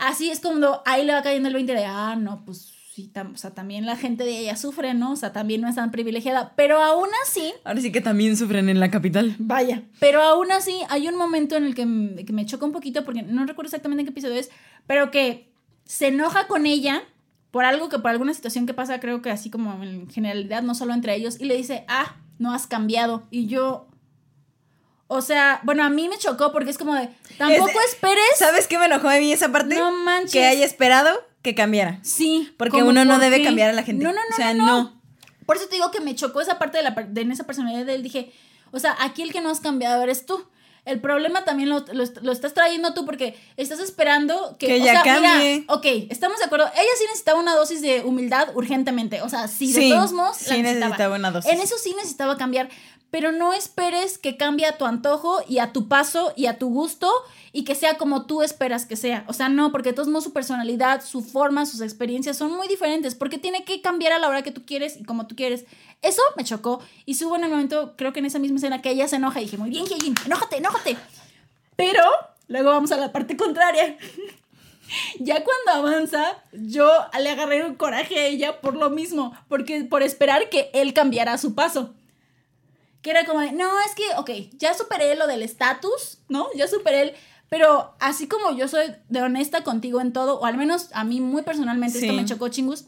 Así es como ahí le va cayendo el 20 de, ah, no, pues sí, tam- o sea, también la gente de ella sufre, ¿no? O sea, también no es tan privilegiada, pero aún así,
Ahora sí que también sufren en la capital.
vaya, pero aún así hay un momento en el que, que me choca un poquito, porque no recuerdo exactamente en qué episodio es, pero que se enoja con ella por algo que, por alguna situación que pasa, creo que así como en generalidad, no solo entre ellos, y le dice, ah, no has cambiado. Y yo, o sea, bueno, a mí me chocó porque es como de, tampoco
Es-
esperes.
¿Sabes qué me enojó de mí esa parte?
No manches.
Que haya esperado que cambiara.
Sí.
Porque uno no
por
debe
qué.
cambiar a la gente.
No, no, no.
O sea,
no, no.
no.
Por eso te digo que me chocó esa parte de, la, de en esa personalidad de él. Dije, o sea, aquí el que no has cambiado eres tú. El problema también lo, lo, lo estás trayendo tú porque estás esperando que,
Que
o sea, mira,
cambie.
ok, estamos de acuerdo. Ella sí necesitaba una dosis de humildad urgentemente. O sea, sí, de
Sí,
todos modos. la
sí necesitaba una dosis.
En eso sí necesitaba cambiar. Pero no esperes que cambie a tu antojo y a tu paso y a tu gusto y que sea como tú esperas que sea. O sea, no, porque de todos modos su personalidad, su forma, sus experiencias son muy diferentes. Porque tiene que cambiar a la hora que tú quieres y como tú quieres. Eso me chocó. Y subo en el momento, creo que en esa misma escena, que ella se enoja y dije, muy bien, Hyejin, enójate, enójate. Pero luego vamos a la parte contraria. Ya cuando avanza, yo le agarré un coraje a ella por lo mismo, porque por esperar que él cambiara su paso. Que era como de, no, es que, ok, ya superé lo del estatus, ¿no? Ya superé el... Pero así como yo soy de honesta contigo en todo, o al menos a mí muy personalmente esto
Sí.
me chocó chingus.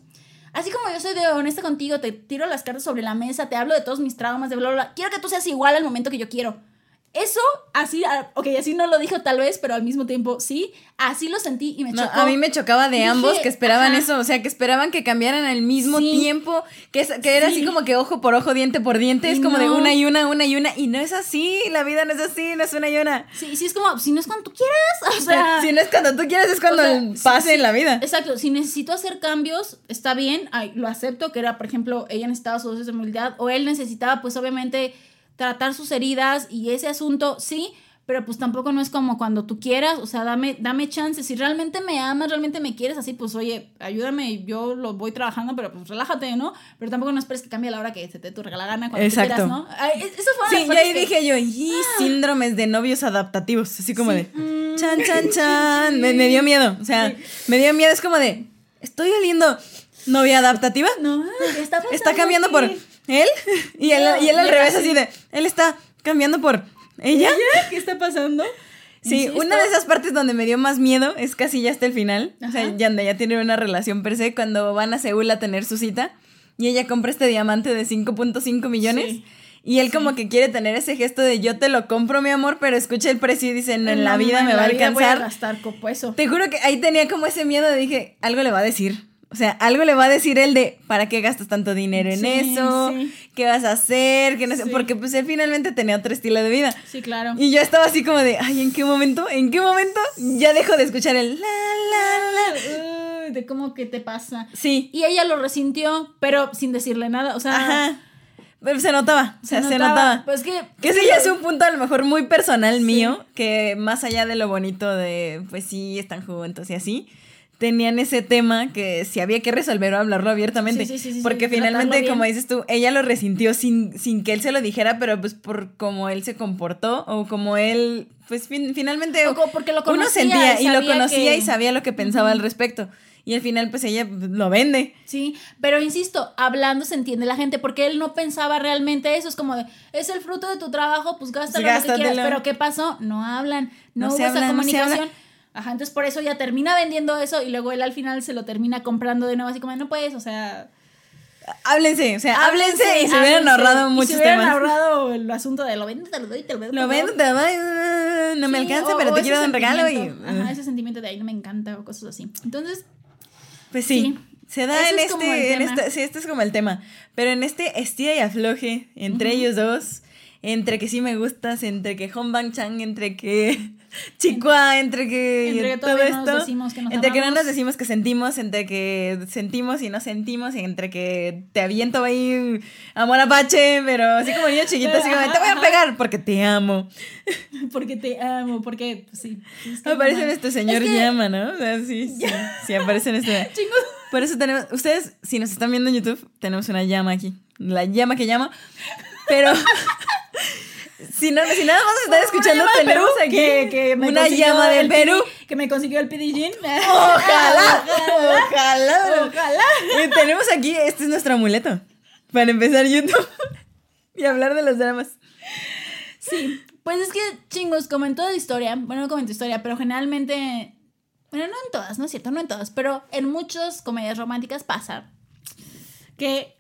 Así como yo soy de honesta contigo, te tiro las cartas sobre la mesa, te hablo de todos mis traumas, de bla, bla, bla. Quiero que tú seas igual al momento que yo quiero. Eso, así, ah, ok, así no lo dijo tal vez, pero al mismo tiempo sí, así lo sentí y me
No,
chocó.
a mí me chocaba de
Dije,
ambos que esperaban
ajá.
eso, o sea, que esperaban que cambiaran al mismo
Sí.
tiempo, que, es- que era así
Sí.
como que ojo por ojo, diente por diente, es como de una y una, una y una, y no es así, la vida no es así, no es una y una.
Sí, sí, es como, si no es cuando tú quieras, o sea...
si no es cuando tú quieres, es cuando
o sea,
pase
sí,
en la vida.
Exacto, si necesito hacer cambios, está bien, ay, lo acepto, que era, por ejemplo, ella necesitaba su dosis de humildad, o él necesitaba, pues obviamente, tratar sus heridas y ese asunto, sí, pero pues tampoco no es como cuando tú quieras, o sea, dame, dame chance, si realmente me amas, realmente me quieres, así, pues oye, ayúdame, yo lo voy trabajando, pero pues relájate, ¿no? Pero tampoco no esperes que cambie a la hora que se te tu regala gana cuando tú
Exacto.
quieras, ¿no? Ay, es- esas fueron
Sí,
las
y
partes
ahí
que-
dije yo, y síndromes de novios adaptativos, así como
Sí.
de,
Mm,
chan, chan, chan, me, me dio miedo, o sea,
Sí.
me dio miedo, es como de, estoy oliendo novia adaptativa,
No, ¿qué está
está cambiando por? Él, y él, y él al revés,
así.
de, él está cambiando por ella.
¿Qué está pasando?
Sí,
Insisto.
una de esas partes donde me dio más miedo es casi ya hasta el final. O sea, ya, ya tienen una relación per se cuando van a Seúl a tener su cita y ella compra este diamante de 5.5 millones.
Sí.
Y él como que quiere tener ese gesto de yo te lo compro, mi amor, pero escucha el precio y dice, no, en la vida me
la
va a
vida voy
alcanzar.
gastar copo eso.
Te juro que ahí tenía como ese miedo de dije, algo le va a decir. O sea, algo le va a decir él de, ¿para qué gastas tanto dinero en
Sí,
eso?
sí.
¿Qué vas a hacer? Que no sé,
Sí.
porque pues él finalmente tenía otro estilo de vida.
Sí, claro.
Y yo estaba así como de, ay, ¿en qué momento? ¿En qué momento? Ya dejo de escuchar el la, la, la.
Uy, de cómo que te pasa.
Sí.
Y ella lo resintió, pero sin decirle nada. O sea,
Ajá. Pero se notaba, o sea, se notaba.
Pues que.
Que ese ya es un punto a lo mejor muy personal mío, que más allá de lo bonito de, pues sí, están juntos y así, tenían ese tema que si había que resolver o hablarlo abiertamente.
Sí, sí, sí, sí,
porque finalmente, como dices tú, ella lo resintió sin, sin que él se lo dijera, pero pues por cómo él se comportó o como él, pues fin- finalmente
O porque lo
uno sentía
y
y, lo conocía
que-
y sabía lo que pensaba al respecto. Y al final, pues ella lo vende.
Sí, pero insisto, hablando se entiende la gente, porque él no pensaba realmente eso. Es como de, es el fruto de tu trabajo, pues gástalo lo que quieras. Pero ¿qué pasó? No hablan, no,
No
hubo esa
no
comunicación. Ajá, entonces por eso ella termina vendiendo eso y luego él al final se lo termina comprando de nuevo, así como, no puedes, o sea.
Háblense, o sea, háblense, y se hubieran ahorrado muchos
se hubieran
temas.
ahorrado el asunto de lo vendo, te lo doy, te lo vendo.
Lo vendo,
favor".
te doy, no me
Sí,
alcanza,
o-
pero
o
te quiero dar un regalo y...
Ajá, ese sentimiento de ahí no me encanta o cosas así. Entonces,
Pues sí,
Sí.
se da en este, en este, sí, este es como el tema. Pero en este estira y afloje entre ellos dos, entre que sí me gustas, entre que Hongbang Chang, entre que Chikua, entre que
Entre
todo esto,
decimos que nos
entre que no nos decimos que sentimos, entre que sentimos y no sentimos, y entre que te aviento ahí amor apache, pero así como niño chiquito, así como te voy a pegar porque te amo.
porque te amo, porque pues, sí. es que
Aparece
no-
nuestro señor
es que-
llama, ¿no? O sea, sí, sí, sí, aparece nuestro...
Chingos.
Por eso tenemos, ustedes, si nos están viendo en YouTube, tenemos una llama aquí. La llama que llama. Pero si, no, si nada más están escuchando, tenemos
Perú
aquí
que, que me
una llama de
el
Perú.
PD, que me consiguió el Jean.
Ojalá, ojalá.
Ojalá.
Eh, tenemos aquí, este es nuestro amuleto. Para empezar YouTube y hablar de los dramas.
Sí, pues es que chingos, como en toda historia, bueno, no como en tu historia, pero generalmente, bueno, no en todas, no es cierto, no en todas, pero en muchas comedias románticas pasa que...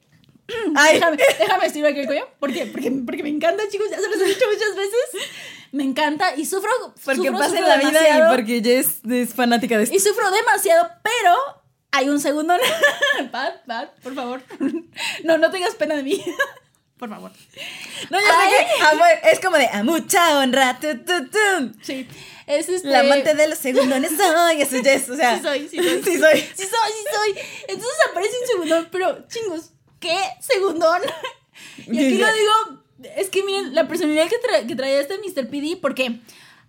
Ay,
Déjame, déjame estirar aquí el cuello. ¿Por qué? Porque, porque me encanta, chicos, ya se los he dicho muchas veces. Me encanta y sufro.
porque
sufro,
pasa en
sufro
la vida
demasiado.
y porque ella es, es fanática de esto.
Y sufro demasiado, pero hay un segundo. Pat, Pat, por favor. No, no tengas pena de mí. Por favor.
No, ya sé que amor, es como de a mucha honra. tu, tu, tu.
Sí. Es este.
La amante de los segundones soy. Eso es, o sea.
Sí soy, sí soy.
Sí soy.
Sí soy, sí soy. Entonces aparece un segundón, pero chingos, ¿qué segundón? Y aquí lo digo, es que miren, la personalidad que, tra- que traía este Mr. PD, porque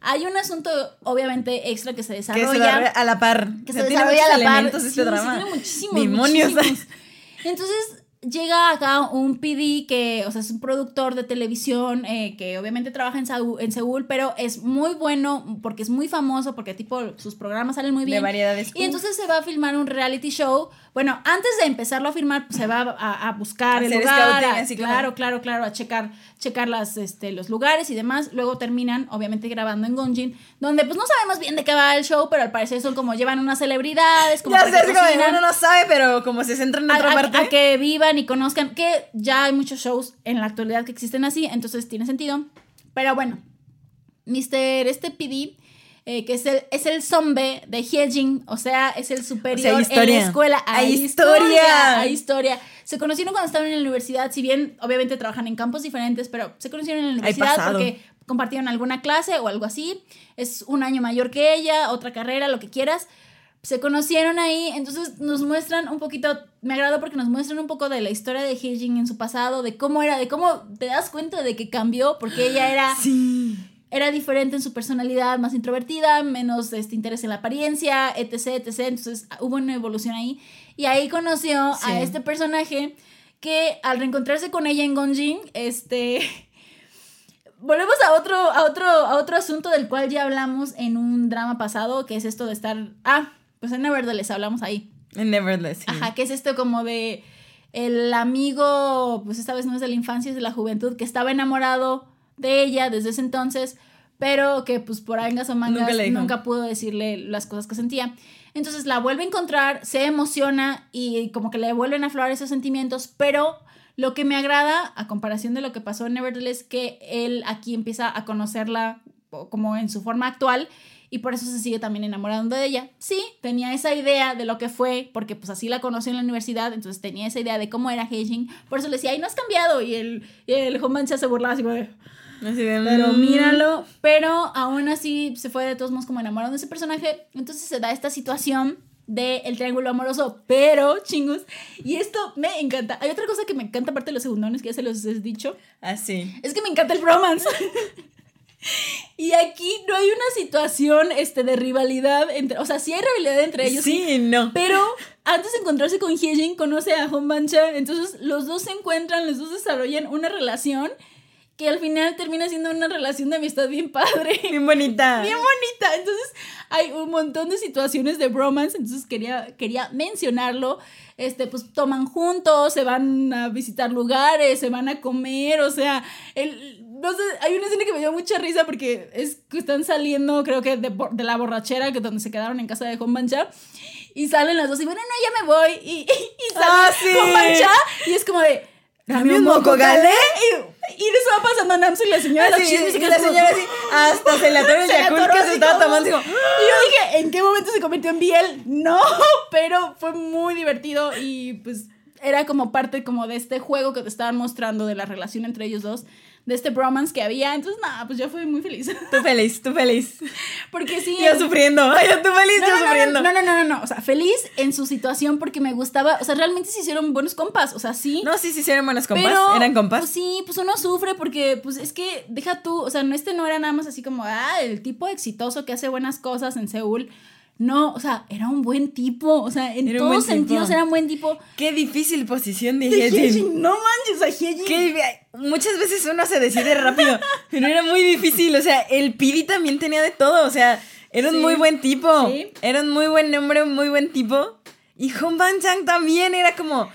hay un asunto obviamente extra que se
Que
desarrolla.
se desarrolla a la par.
que se
tiene
desarrolla a la par.
este
Sí,
drama.
tiene muchísimos,
Demonios.
muchísimos. Entonces llega acá un PD que, o sea, es un productor de televisión eh, que obviamente trabaja en, Saúl, en Seúl, pero es muy bueno porque es muy famoso, porque tipo sus programas salen muy
De
bien.
variedades.
Y entonces se va a filmar un reality show. Bueno, antes de empezarlo a filmar, pues, se va a, a buscar el
Hacer
lugar.
scouting,
a-
así como-
claro, claro, claro, a checar, checar las, este, los lugares y demás. Luego terminan, obviamente, grabando en Gonjin, donde pues no sabemos bien de qué va el show, pero al parecer son como llevan unas celebridades, como
ya
que
sé, es como uno no sabe, pero como se centra en
a,
otra
a-
parte.
a que vivan y conozcan, que ya hay muchos shows en la actualidad que existen así, entonces tiene sentido. Pero bueno, Mr. Este PD, eh, que es el, es el zombie de Hyejin, o sea, es el superior en
historia.
la escuela.
Hay
Hay
historia.
historia. Hay historia. Se conocieron cuando estaban en la universidad, si bien obviamente trabajan en campos diferentes, pero se conocieron en la universidad porque compartieron alguna clase o algo así. Es un año mayor que ella, otra carrera, lo que quieras se conocieron ahí, entonces nos muestran un poquito, me agradó porque nos muestran un poco de la historia de Hyejin en su pasado, de cómo era, de cómo te das cuenta de que cambió, porque ella era,
Sí.
Era diferente en su personalidad, más introvertida, menos este interés en la apariencia, etc, etc, entonces hubo una evolución ahí, y ahí conoció
Sí.
a este personaje que al reencontrarse con ella en Gonjin, este... Volvemos a otro, a otro, a otro asunto del cual ya hablamos en un drama pasado, que es esto de estar. Ah, pues en Nevertheless hablamos ahí.
En Nevertheless. sí.
Ajá, que es esto como de el amigo, pues esta vez no es de la infancia, es de la juventud, que estaba enamorado de ella desde ese entonces, pero que pues por angas o mangas
Nunca
pudo decirle las cosas que sentía. Entonces la vuelve a encontrar, se emociona y como que le vuelven a aflorar esos sentimientos, pero lo que me agrada, a comparación de lo que pasó en Nevertheless, que él aquí empieza a conocerla como en su forma actual y por eso se sigue también enamorando de ella. Sí, tenía esa idea de lo que fue, porque pues así la conoció en la universidad, entonces tenía esa idea de cómo era Heijin, por eso le decía, ay, no has cambiado, y el, y el Homancha se burlaba así como de, pero
mm.
míralo, pero aún así se fue de todos modos como enamorado de ese personaje, entonces se da esta situación de el triángulo amoroso, pero chingos, y esto me encanta. Hay otra cosa que me encanta aparte de los segundones que ya se los he dicho,
Así.
es que me encanta el bromance. y aquí no hay una situación este, de rivalidad entre. O sea, sí hay rivalidad entre ellos.
Sí, no.
Pero antes de encontrarse con Hyejin, conoce a Honbancha. Entonces los dos se encuentran, los dos desarrollan una relación que al final termina siendo una relación de amistad bien padre.
Bien bonita.
Bien bonita. Entonces hay un montón de situaciones de bromance. Entonces quería, quería mencionarlo. Este, pues toman juntos, se van a visitar lugares, se van a comer. O sea, el, no sé, hay una escena que me dio mucha risa porque es que están saliendo, creo que de, la borrachera, que donde se quedaron en casa de Honbancha. Y salen las dos y bueno, no, ya me voy. Y, y, y sale
Ah, sí.
Honbancha y es como de.
¿Dame un moco galé?
Y, y eso va pasando a Namsu y la señora de los
Así,
chismes y
la señora así, hasta se le atoró el Yakult que se estaba tomando.
Y yo dije, ¿en qué momento se convirtió en Biel? No, pero fue muy divertido y pues era como parte como de este juego que te estaban mostrando de la relación entre ellos dos, de este bromance que había. Entonces, nada, pues yo fui muy feliz.
tú feliz, tú feliz.
Porque sí.
Yo
en-
sufriendo. Ay, tú feliz,
no,
yo
no,
sufriendo.
no, no, no, no, no, o sea, feliz en su situación porque me gustaba, o sea, realmente se hicieron buenos compas, o sea, sí.
No, sí, sí, eran buenas compas.
Pero,
eran compas.
Pues sí, pues uno sufre porque, pues es que, deja tú, o sea, no, este no era nada más así como, ah, el tipo exitoso que hace buenas cosas en Seúl. No, o sea, era un buen tipo, o sea, en
Era
todos sentidos era un buen tipo.
Qué difícil posición de
De no manches, a.
Qué difi- Muchas veces uno se decide rápido, pero era muy difícil. O sea, el Pidi también tenía de todo. O sea, era un
Sí.
muy buen tipo.
Sí.
Era un muy buen hombre, un muy buen tipo. Y Hong Ban Chang también era como,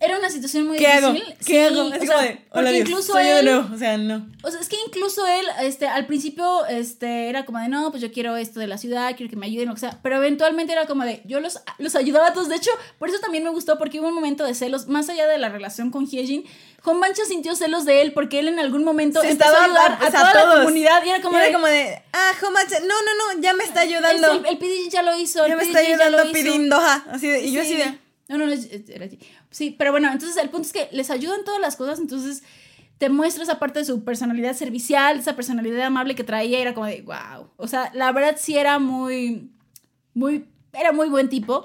Era una situación muy
¿qué hago?
difícil.
¿Qué
Sí,
hago?
o sea,
de, hola Dios,
incluso
soy yo de
él,
nuevo. O sea, no.
O sea, es que incluso él, este, al principio, este, era como de, no, pues yo quiero esto de la ciudad, quiero que me ayuden, lo que sea. Pero eventualmente era como de, yo los, los ayudaba a todos. De hecho, por eso también me gustó, porque hubo un momento de celos, más allá de la relación con Hyejin. Honbancha sintió celos de él porque él en algún momento
Se
empezó
estaba
a ayudar toda la comunidad. Y era como
Y era
de,
como de, ah, Ban Chang, no, no, no, ya me está ayudando.
"Es el, el ya lo hizo, el
ya me está ayudando
hizo".
pidiendo. Así de, y yo
Sí.
así de,
No, no, no, era. Sí, pero bueno, entonces el punto es que les ayudan todas las cosas, entonces te muestra esa parte de su personalidad servicial, esa personalidad amable que traía, era como de, wow. O sea, la verdad sí era muy, muy, era muy buen tipo.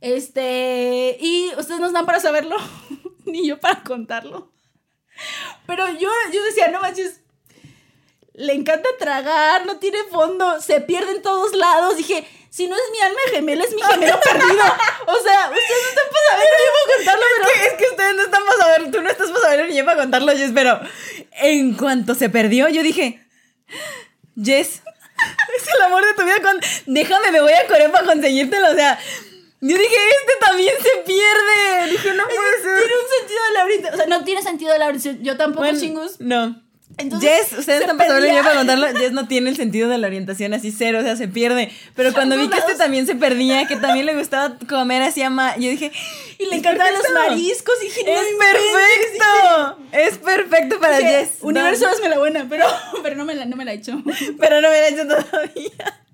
Este, y ustedes no están para saberlo, ni yo para contarlo. Pero yo, yo decía, no manches, le encanta tragar, no tiene fondo, se pierde en todos lados. Dije, si no es mi alma gemela, es mi gemelo perdido. O sea, ustedes no están para saberlo, yo puedo contarlo, pero...
Es que ustedes no están para saber, tú no estás para saber ni para contarlo, Jess, pero en cuanto se perdió, yo dije, Jess, es el amor de tu vida, con... déjame, me voy a Corea para conseguírtelo, o sea, yo dije, este también se pierde, dije, no puede ser.
Tiene un sentido de la. O sea, no tiene sentido de la. Yo tampoco,
Bueno,
chingus.
No.
Entonces,
Jess, ustedes
se
están para saberlo y yo
perdía.
para contarlo. Jess no tiene el sentido de la orientación así cero, o sea, se pierde. Pero cuando vi que este también se perdía, que también le gustaba comer así a ma, yo dije,
Y le
"Es
encantaban los
perfecto".
mariscos. Y dije,
Es perfecto. Es perfecto para
Dije,
Jess.
Universo,
No,
hazme la buena, pero, pero no, me la, no me la he hecho.
pero no me lo he hecho todavía.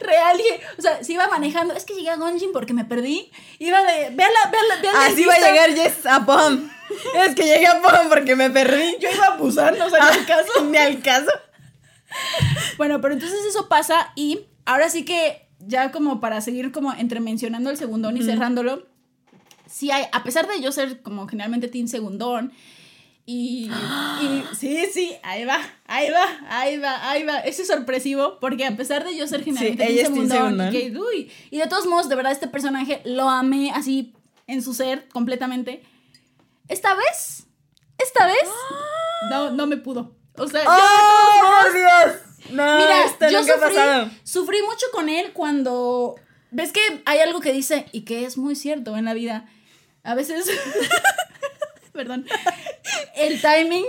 Real, dije, o sea, si iba manejando, es que llegué a Gonjin porque me perdí. Iba de, véala, véala, véala.
Así va a llegar Jess a Pom. Es que llegué a Pom porque me perdí.
Yo iba a Busan, o sea, en el caso.
Ni al caso.
Bueno, pero entonces eso pasa y ahora sí que ya como para seguir como entre mencionando el segundón y cerrándolo, sí hay, a pesar de yo ser como generalmente team segundón y, y sí, sí, ahí va, ahí va, ahí va, ahí va, eso es sorpresivo porque a pesar de yo ser generalmente
es
team segundón, y,
segundón.
que, uy, y de todos modos, de verdad este personaje lo amé así en su ser completamente. Esta vez, esta vez, no, no me pudo. O sea,
¡Oh, Dios! No,
Mira,
esto
yo
nunca
sufrí,
pasado.
sufrí mucho con él cuando. ¿Ves que hay algo que dice y que es muy cierto en la vida? A veces. Perdón. El timing.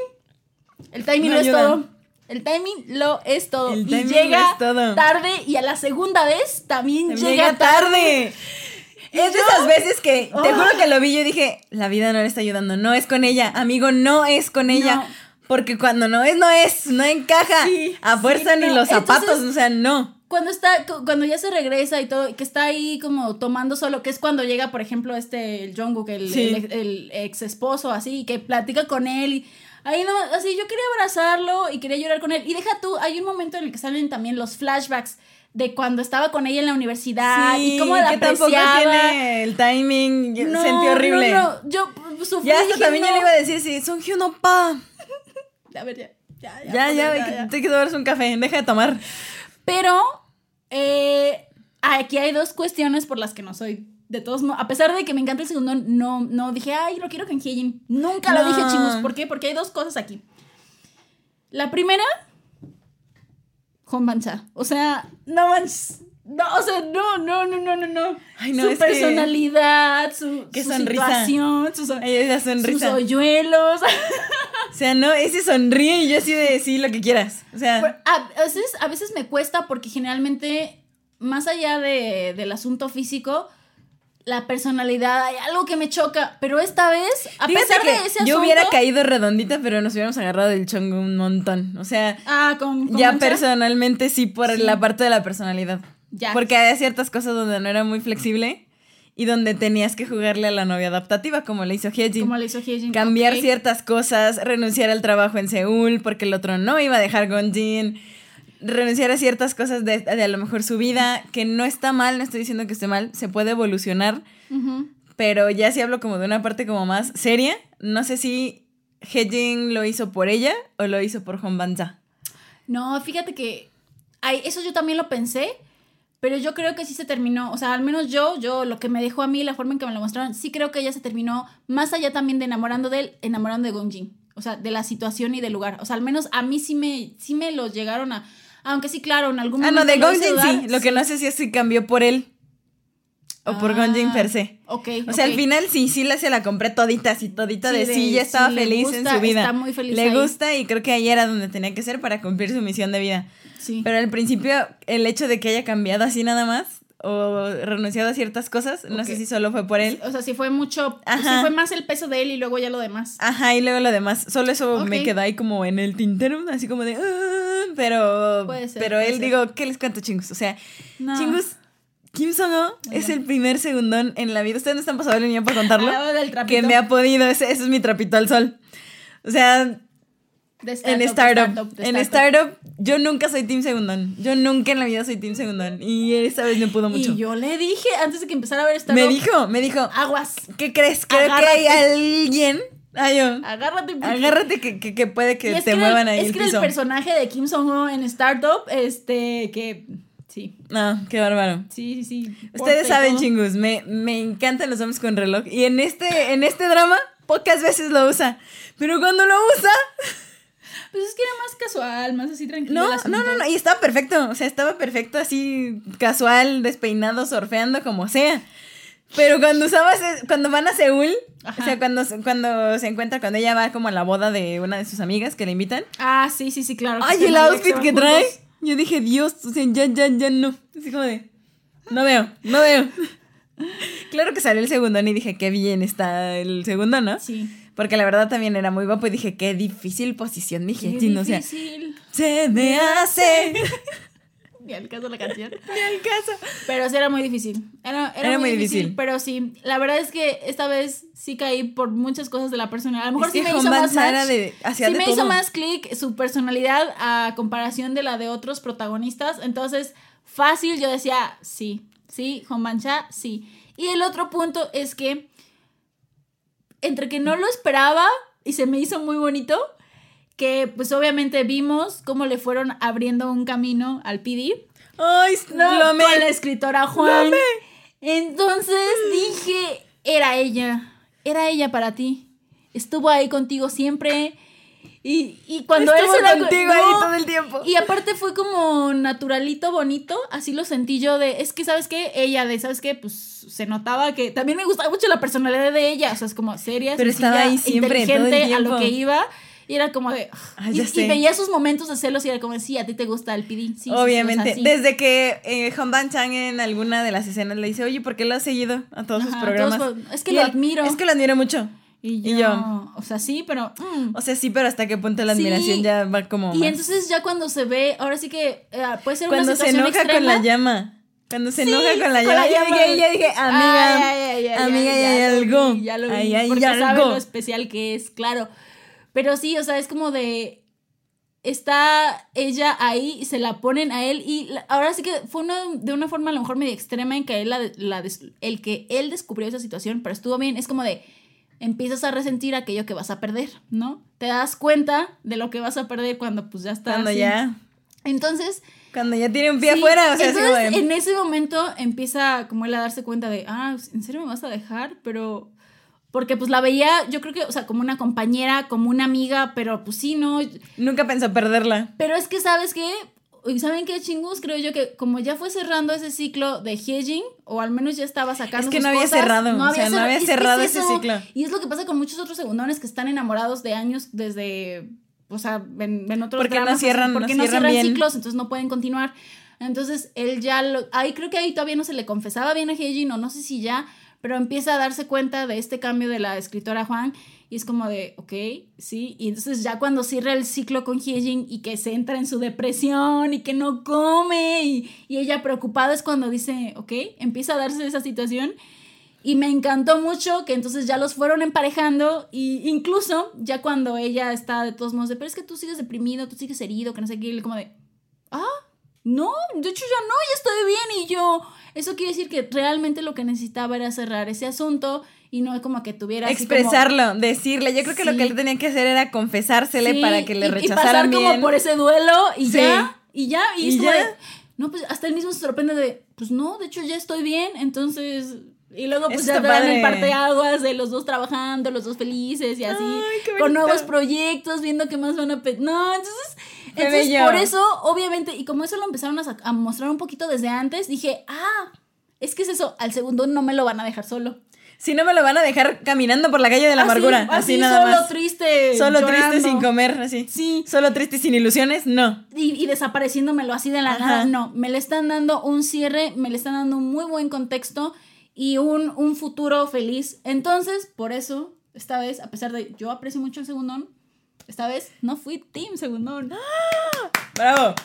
El timing
No
lo es todo. El timing lo es todo.
El
y llega
todo.
tarde y a la segunda vez también
Llega,
llega,
tarde. Es de esas veces que te juro que lo vi yo dije, la vida no le está ayudando, no es con ella, amigo, no es con ella.
No.
Porque cuando no es, no es, no encaja.
Sí,
a fuerza
sí,
ni
no.
los zapatos,
Entonces-
o sea, no.
Cuando está, cu- cuando ya se regresa y todo, que está ahí como tomando solo, que es cuando llega, por ejemplo, este, el Jungkook, el,
Sí.
el, el ex esposo, así, que platica con él, y ahí no, así, yo quería abrazarlo y quería llorar con él, y deja tú, hay un momento en el que salen también los flashbacks de cuando estaba con ella en la universidad, y cómo la
que tampoco
apreciaba.
tiene el timing,
No,
sentí horrible.
No, no, yo sufrí.
Ya hasta también yo le iba a decir, sí, son Hyuno pa.
A ver, ya, ya,
Ya, ya,
pues,
que te quiero darse un café, deja de tomar.
Pero eh, aquí hay dos cuestiones por las que no soy. De todos modos, a pesar de que me encanta el segundo, no, no dije, ay, lo quiero con Hyejin. Nunca lo dije, chingos. ¿Por qué? Porque hay dos cosas aquí. La primera, Hong Bancha. O sea, no manches. No, o sea, no, no, no, no, no, no.
Ay, no,
su
que-
personalidad, su,
Qué
su
sonrisa.
situación,
Ay, esa
sus hoyuelos.
O sea, no, ese sonríe y yo así de sí, lo que quieras. O sea,
Pero a veces, a veces me cuesta porque generalmente, más allá de- del asunto físico, la personalidad, hay algo que me choca. Pero esta vez, a pesar de ese asunto.
yo hubiera caído redondita, pero nos hubiéramos agarrado del chongo un montón. O sea,
Ah, con, con
ya
mancha.
personalmente sí por
Sí.
la parte de la personalidad.
Ya.
Porque había ciertas cosas donde no era muy flexible y donde tenías que jugarle a la novia adaptativa, como le hizo Hyejin.
Como le hizo Hyejin.
Cambiar ciertas cosas, renunciar al trabajo en Seúl porque el otro no iba a dejar Gonjin, renunciar a ciertas cosas de, de a lo mejor su vida, que no está mal, no estoy diciendo que esté mal, se puede evolucionar, pero ya si hablo como de una parte como más seria, no sé si Hyejin lo hizo por ella o lo hizo por Honbanza.
No, fíjate que. Ay, eso yo también lo pensé. Pero yo creo que sí se terminó. O sea, al menos yo, yo, lo que me dejó a mí, la forma en que me lo mostraron, sí creo que ella se terminó, más allá también de enamorando de él, enamorando de Gonjin. O sea, de la situación y del lugar. O sea, al menos a mí sí me, sí me los llegaron a. Aunque sí, claro, en algún
Ah,
momento.
no, de
dudar,
sí, lo que no sé si es si cambió por él o por
Ah,
Gonjin per se.
Ok.
O sea, al final sí, sí la se la compré todita, así todita
Sí,
de
de-
sí, ya estaba
sí,
feliz
gusta,
en su vida.
está muy feliz
Le
ahí.
gusta y creo que ahí era donde tenía que ser para cumplir su misión de vida.
Sí.
Pero al principio, el hecho de que haya cambiado así nada más o renunciado a ciertas cosas, no sé si solo fue por él.
O sea, sí fue mucho.
Ajá.
Sí fue más el peso de él y luego ya lo demás.
Ajá, y luego lo demás. Solo eso me queda ahí como en el tintero, así como de. "Ah", pero.
Puede ser,
pero
puede
él,
ser.
digo, ¿qué les cuento, chingos? O sea,
No.
chingos, Kim Song-ho es el primer segundón en la vida. Ustedes no están pasando el niño para contarlo.
Ah,
que me ha podido. Ese, ese es mi trapito al sol. O sea, En startup. En startup, yo nunca soy Team Segundón. Yo nunca en la vida soy Team Segundón. Y esta vez me pudo mucho.
Y yo le dije, antes de que empezara a ver startup,
me dijo, me dijo,
aguas,
¿qué crees? Creo que hay alguien. Ay, yo,
agárrate.
agárrate que, que, que puede que te
que
muevan
el,
ahí
Es
el
que el personaje de Kim Song-ho en Startup, este, que sí,
No, qué bárbaro.
sí, sí, sí.
Ustedes saben, chingus, me, me encantan los hombres con reloj. Y en este, en este drama, pocas veces lo usa. Pero cuando lo usa,
Pues es que era más casual, más así tranquilo.
no, no, no, no. Y estaba perfecto. O sea, estaba perfecto así, casual, despeinado, surfeando, como sea. Pero cuando usaba, ese- cuando van a Seúl,
Ajá.
o sea, cuando, se- cuando se encuentra, cuando ella va como a la boda de una de sus amigas que le invitan.
Ah, sí, sí, sí, claro.
Ay, el outfit que
juntos.
trae. Yo dije, Dios, o sea, ya, ya, ya no. Así como de, no veo, no veo. Claro que salió el segundo y dije, qué bien está el segundo, ¿no?
Sí.
Porque la verdad también era muy guapo y dije, qué difícil posición, dije,
Qué
sí, no, o sea,
difícil.
se me hace.
Ni al caso la canción.
Ni al caso.
Pero sí era muy difícil. Era, era
Era
muy,
muy
difícil,
difícil.
Pero sí, la verdad es que esta vez sí caí por muchas cosas de la personalidad. A lo mejor
Es
sí me hizo más match.
de-
sí
de
me hizo más clic su personalidad a comparación de la de otros protagonistas. Entonces, fácil, yo decía, sí, sí, Honbancha, sí. Y el otro punto es que entre que no lo esperaba y se me hizo muy bonito, que pues obviamente vimos cómo le fueron abriendo un camino al PD.
Ay,
No,
lo
con la escritora Juan. Entonces dije, era ella, era ella para ti. Estuvo ahí contigo siempre. Y, y cuando
Estuvo
él se da
contigo
No,
ahí todo el tiempo.
Y aparte fue como naturalito, bonito, así lo sentí yo de, es que, ¿sabes qué? Ella de, ¿sabes qué? Pues se notaba que también me gustaba mucho la personalidad de ella, o sea, es como seria,
Pero estaba
sencilla,
ahí siempre, todo el
inteligente a lo que iba. Y era como de...
Ay,
y, y veía sus momentos de celos y era como, sí, a ti te gusta el PD. Sí, sí, sí, o sea,
Obviamente,
sí.
desde que eh, Honban Chang en alguna de las escenas le dice, oye, ¿por qué lo has seguido a todos sus
Ajá,
programas?
todos es que
Y
lo
él,
admiro.
Es que lo admiro mucho.
Y yo,
Y yo-
o sea, sí, pero... mm.
O sea, sí, pero hasta qué punto la
Sí.
admiración ya va como
Y
más.
entonces ya cuando se ve, ahora sí que eh, puede ser
Cuando
una
se
situación
enoja
extrema.
con la llama. Cuando se
Sí,
enoja con la
con
llama.
la
Yo dije, ya dije, amiga.
Ay, ay, ay,
amiga, ya hay algo.
vi, ya lo vi, porque sabe
algo.
lo especial que es, claro. Pero sí, o sea, es como de está ella ahí y se la ponen a él y la- ahora sí que fue una, de una forma a lo mejor medio extrema en que él la, el que él descubrió esa situación, pero estuvo bien, es como de empiezas a resentir aquello que vas a perder, ¿no? Te das cuenta de lo que vas a perder cuando pues ya está
Cuando
así.
ya.
Entonces,
Cuando ya tiene un pie
Sí,
afuera. O sea,
entonces,
de-
en ese momento empieza como él a darse cuenta de, ah, ¿en serio me vas a dejar? Pero, porque pues la veía, yo creo que, o sea, como una compañera, como una amiga, pero pues sí, no.
Nunca pensó perderla.
Pero es que, ¿sabes qué? ¿Y ¿Saben qué chingus? Creo yo que como ya fue cerrando ese ciclo de Hyejin, o al menos ya estaba sacando
Es que
sus
no había
cosas,
cerrado, o sea, no
cerra-
había
es
cerrado
es
ese
eso.
ciclo.
Y es lo que pasa con muchos otros segundones que están enamorados de años desde, o sea, en, en otros
Porque no
dramas, así,
cierran- no
porque no
cierran
cierran
bien.
ciclos, entonces no pueden continuar. Entonces él ya lo, ahí creo que ahí todavía no se le confesaba bien a Hyejin, o no sé si ya, pero empieza a darse cuenta de este cambio de la escritora Juan y es como de, ok, sí, y entonces ya cuando cierra el ciclo con Hyejin y que se entra en su depresión y que no come y, ella preocupada es cuando dice, ok, empieza a darse esa situación. Y me encantó mucho que entonces ya los fueron emparejando y incluso ya cuando ella está de todos modos de, pero es que tú sigues deprimido, tú sigues herido, que no sé qué, y como de, ah, no, de hecho ya no, ya estoy bien y yo, eso quiere decir que realmente lo que necesitaba era cerrar ese asunto y no como que tuviera así como-
Expresarlo, decirle. Yo creo que lo que él tenía que hacer era confesársele
Sí,
para que le
y- y
rechazaran
pasar
bien.
como por ese duelo y
Sí.
ya, y ya, y,
Y ya.
de, no, pues hasta él mismo se sorprende de, pues no, de hecho ya estoy bien, entonces, y luego pues
Eso
ya te dan el parteaguas de los dos trabajando, los dos felices y así,
Ay, qué
con nuevos proyectos, viendo qué más van a... pe- No, entonces, entonces
bello.
por eso, obviamente, y como eso lo empezaron a, a mostrar un poquito desde antes, dije, ah, es que es eso, al segundo no me lo van a dejar solo.
Si no me lo van a dejar caminando por la calle de la
Así,
amargura. Así,
Ah, así,
nada
solo
más.
triste.
Solo
llorando.
triste sin comer, así.
Sí.
Solo triste sin ilusiones, no.
y, y desapareciéndomelo así de la
Ajá.
nada. No, me le están dando un cierre, me le están dando un muy buen contexto y un, un futuro feliz. Entonces, por eso, esta vez, a pesar de yo aprecio mucho el segundón, esta vez no fui Team Segundón.
Bravo.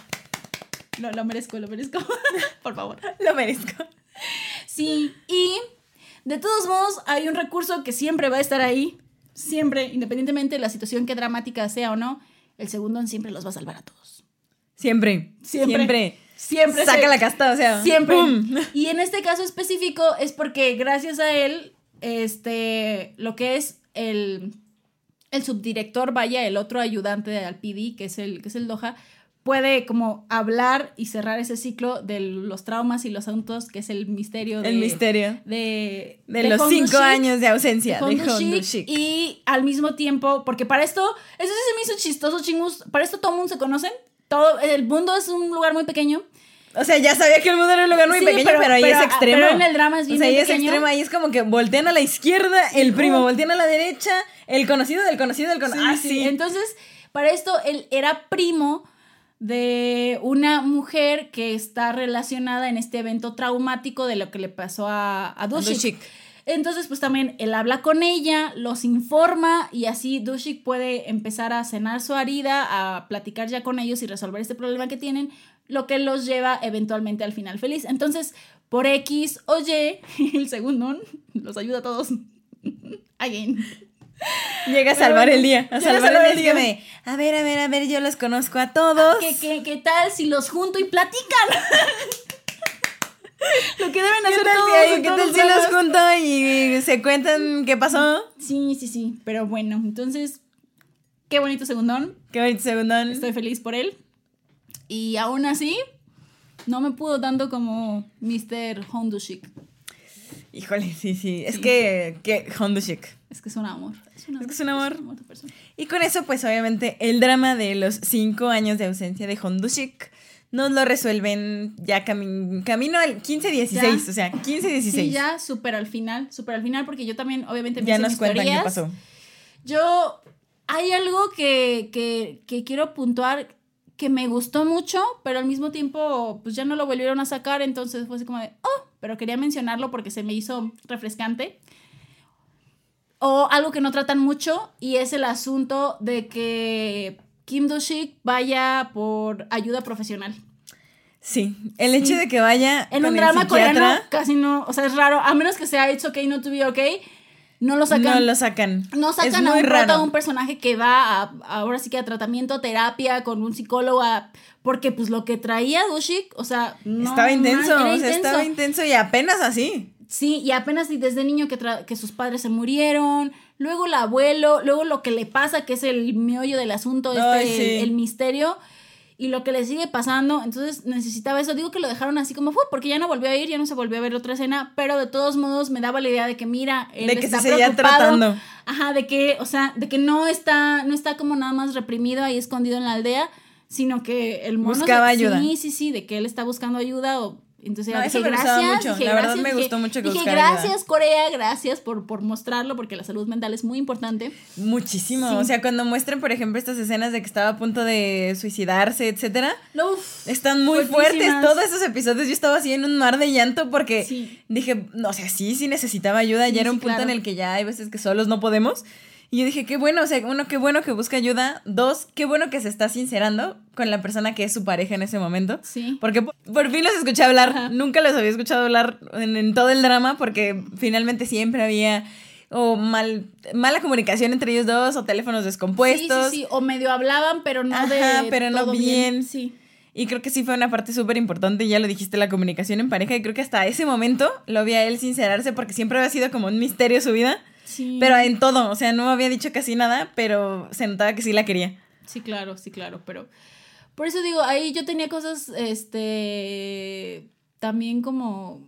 Lo, lo merezco, lo merezco. por favor.
Lo merezco.
Sí, y de todos modos hay un recurso que siempre va a estar ahí, siempre, independientemente de la situación que dramática sea o no, el segundo siempre los va a salvar a todos.
Siempre.
Siempre.
Siempre.
Siempre.
Saca
se-
la casta, o sea.
Siempre. Y en este caso específico es porque gracias a él, este, lo que es el, el subdirector, vaya, el otro ayudante al PD, que es el, que es el Doha, puede como hablar y cerrar ese ciclo de los traumas y los asuntos, que es el misterio de,
El misterio.
de,
De,
de
los
Hondu
cinco
Shik,
años de ausencia de
Hondu
Hondu
Shik,
Shik.
Y al mismo tiempo, porque para esto, eso sí se me hizo chistoso, chingus, para esto todo mundo se conocen. Todo, el mundo es un lugar muy pequeño.
O sea, ya sabía que el mundo era un lugar muy
Sí,
pequeño, pero,
pero-
ahí
pero-
es extremo.
pero en el drama es bien,
O sea, ahí es extremo, ahí es como que voltean a la izquierda, el primo,
Uh.
voltean a la derecha, el conocido del conocido del
Sí,
conocido. ah,
sí.
sí.
Entonces, para esto, él era primo de una mujer que está relacionada en este evento traumático de lo que le pasó a, a Dushik. Entonces, pues también él habla con ella, los informa y así Dushik puede empezar a cenar su herida, a platicar ya con ellos y resolver este problema que tienen, lo que los lleva eventualmente al final feliz. Entonces, por X o Y, el segundo los ayuda a todos. Again.
Llega a salvar el día. A salvar,
salvar
el día. de, A ver, a ver, a ver, yo los conozco a todos.
¿Qué, qué, qué tal si los junto y platican? Lo que deben
¿Qué
hacer todos
si, qué tal si los junto y se cuentan qué pasó?
Sí, sí, sí. Pero bueno, entonces, qué bonito segundón.
Qué bonito segundón.
Estoy feliz por él. Y aún así, no me pudo tanto como Mr. Hondushik.
Híjole, sí, sí. Es
Sí.
que, que Hondu Chic.
Es que es un amor. Es, un
Es que es un amor.
de persona.
Y con eso, pues obviamente, el drama de los cinco años de ausencia de Hondu Chic nos lo resuelven ya cami- camino al 15-16.
Ya.
O sea, 15-16.
Sí, ya súper al final, súper al final, porque yo también, obviamente, me
Ya
hice
nos
mis
cuentan qué pasó.
Yo, hay algo que, que, que quiero puntuar que me gustó mucho, pero al mismo tiempo, pues ya no lo volvieron a sacar, entonces fue así como de, oh, pero quería mencionarlo porque se me hizo refrescante. O algo que no tratan mucho, y es el asunto de que Kim Do-shik vaya por ayuda profesional.
Sí, el
Sí.
hecho de que vaya
En
con
un
el
drama coreano casi no, o sea, es raro, a menos que sea It's Okay Not To Be Okay, no lo sacan.
no lo sacan.
No sacan a un
raro.
un personaje que va a, ahora sí que a tratamiento, a terapia, con un psicólogo, a- porque pues lo que traía Dushik, o sea, no
estaba intenso, o sea, estaba intenso y apenas así.
Sí, y apenas y desde niño que, que sus padres se murieron, luego el abuelo, luego lo que le pasa, que es el meollo del asunto, este,
Ay, sí.
el, el misterio, y lo que le sigue pasando, entonces necesitaba eso, digo que lo dejaron así como fue, porque ya no volvió a ir, ya no se volvió a ver otra escena, pero de todos modos me daba la idea de que mira, él
De que
está
se
preocupado,
tratando.
Ajá, de que, o sea, de que no está, no está como nada más reprimido ahí escondido en la aldea, sino que el mono
Buscaba
se-
ayuda.
Sí, sí, sí, de que él está buscando ayuda o entonces
No, eso
dije,
me
gracias,
mucho.
dije,
La verdad
gracias,
me
dije-
gustó mucho que
dije, gracias Corea, gracias por, por mostrarlo porque la salud mental es muy importante.
Muchísimo.
Sí.
O sea, cuando muestran, por ejemplo, estas escenas de que estaba a punto de suicidarse, etcétera,
No, uf,
están muy fuertes. Todos esos episodios yo estaba así en un mar de llanto porque
Sí.
dije, no, o sea, sí, sí necesitaba ayuda.
Sí,
ya era un punto
claro.
en el que ya hay veces que solos no podemos. Y yo dije, qué bueno, o sea, uno, qué bueno que busca ayuda. Dos, qué bueno que se está sincerando con la persona que es su pareja en ese momento.
Sí.
Porque por, fin los escuché hablar.
Ajá.
Nunca los había escuchado hablar en, en todo el drama porque finalmente siempre había o mal, mala comunicación entre ellos dos o teléfonos descompuestos.
Sí, sí, sí, o medio hablaban, pero no de
Ajá, pero no
todo
bien.
Sí.
Y creo que sí fue una parte súper importante, ya lo dijiste, la comunicación en pareja. Y creo que hasta ese momento lo vi a él sincerarse porque siempre había sido como un misterio su vida.
Sí.
Pero en todo, o sea, no había dicho casi nada, pero se notaba que sí la quería.
Sí, claro, sí, claro, pero por eso digo, ahí yo tenía cosas, este, también como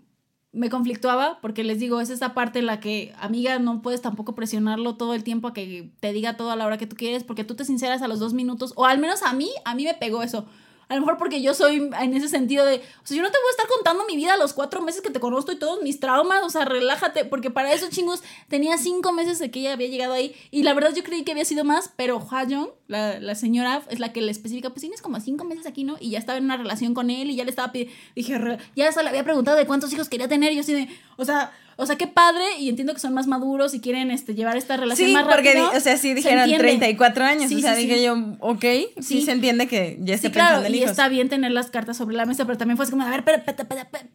me conflictuaba, porque les digo, es esa parte en la que, amiga, no puedes tampoco presionarlo todo el tiempo a que te diga todo a la hora que tú quieres, porque tú te sinceras a los dos minutos, o al menos a mí, a mí me pegó eso. A lo mejor porque yo soy en ese sentido de, o sea, yo no te voy a estar contando mi vida los cuatro meses que te conozco y todos mis traumas, o sea, relájate, porque para eso, chingos, tenía cinco meses de que ella había llegado ahí, y la verdad yo creí que había sido más, pero Hwa la, la señora, es la que le especifica, pues tienes como cinco meses aquí, ¿no? Y ya estaba en una relación con él, y ya le estaba pidiendo, dije, ya hasta le había preguntado de cuántos hijos quería tener, y yo así de, o sea, O sea, qué padre, y entiendo que son más maduros y quieren este, llevar esta relación
Sí,
más
porque,
rápido.
di- o sea, sí dijeron
entiende.
34 años.
Sí,
o sea,
sí,
dije yo, ok, sí. Se entiende que ya esté
claro,
pensando en
y
hijos.
está bien tener las cartas sobre la mesa, pero también fue así como, a ver, espera, espera, espera,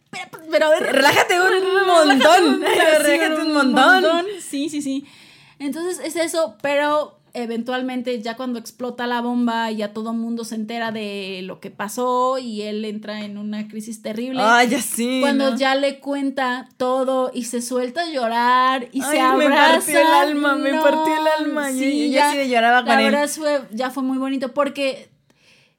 pero a ver.
Relájate un montón. Relájate un montón.
Sí, sí, sí. Entonces es eso, pero eventualmente ya cuando explota la bomba y ya todo mundo se entera de lo que pasó y él entra en una crisis terrible.
Ay, ya sí.
cuando
¿no?
ya le cuenta todo y se suelta a llorar y se
Ay, me
abraza.
partió el alma, me partió el alma. Yo
ya,
sí lloraba
la
con él.
verdad fue, ya fue muy bonito porque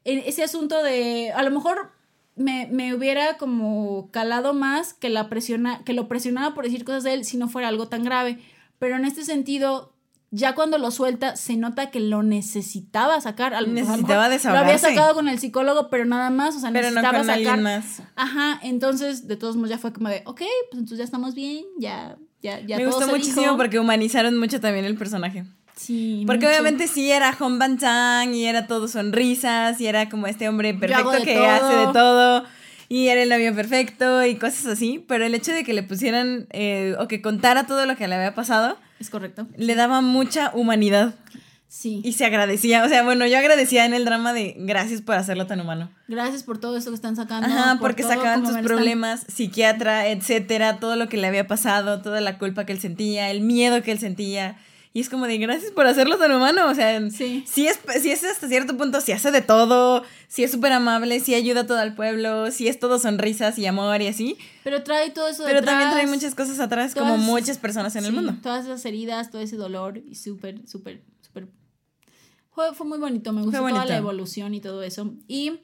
ese asunto de, a lo mejor me, me hubiera como calado más que, la presiona, que lo presionaba por decir cosas de él si no fuera algo tan grave. Pero en este sentido, ya cuando lo suelta, se nota que lo necesitaba sacar. A lo- a lo
Necesitaba
había
desahogarse.
sacado con el psicólogo, pero nada más, o sea,
Pero no
necesitaba
con
sacar.
más.
Ajá, entonces de todos modos ya fue como de, ok, pues entonces ya estamos bien, ya, ya, ya
Me
todo
gustó
se
muchísimo
dijo.
porque humanizaron mucho también el personaje.
Sí,
Porque
mucho.
obviamente sí era Hong Ban Chang y era todo sonrisas y era como este hombre perfecto que
todo.
hace de todo y era el novio perfecto y cosas así. Pero el hecho de que le pusieran eh, o que contara todo lo que le había pasado
Es correcto.
le daba mucha humanidad
Sí.
y se agradecía. O sea, bueno, yo agradecía en el drama de gracias por hacerlo tan humano.
Gracias por todo esto que están sacando.
Ajá,
por
porque sacaban sus
están-
problemas, psiquiatra, etcétera, todo lo que le había pasado, toda la culpa que él sentía, el miedo que él sentía. Y es como de gracias por hacerlo tan humano. O sea,
Sí.
sí es, sí es hasta cierto punto, sí hace de todo, sí es súper amable, sí ayuda a todo el pueblo, sí es todo sonrisas y amor y así.
Pero trae todo eso
Pero también trae muchas cosas atrás, como muchas personas en el mundo.
Todas esas heridas, todo ese dolor y súper, súper, súper... Fue, fue muy bonito, me gustó toda la evolución y todo eso. Y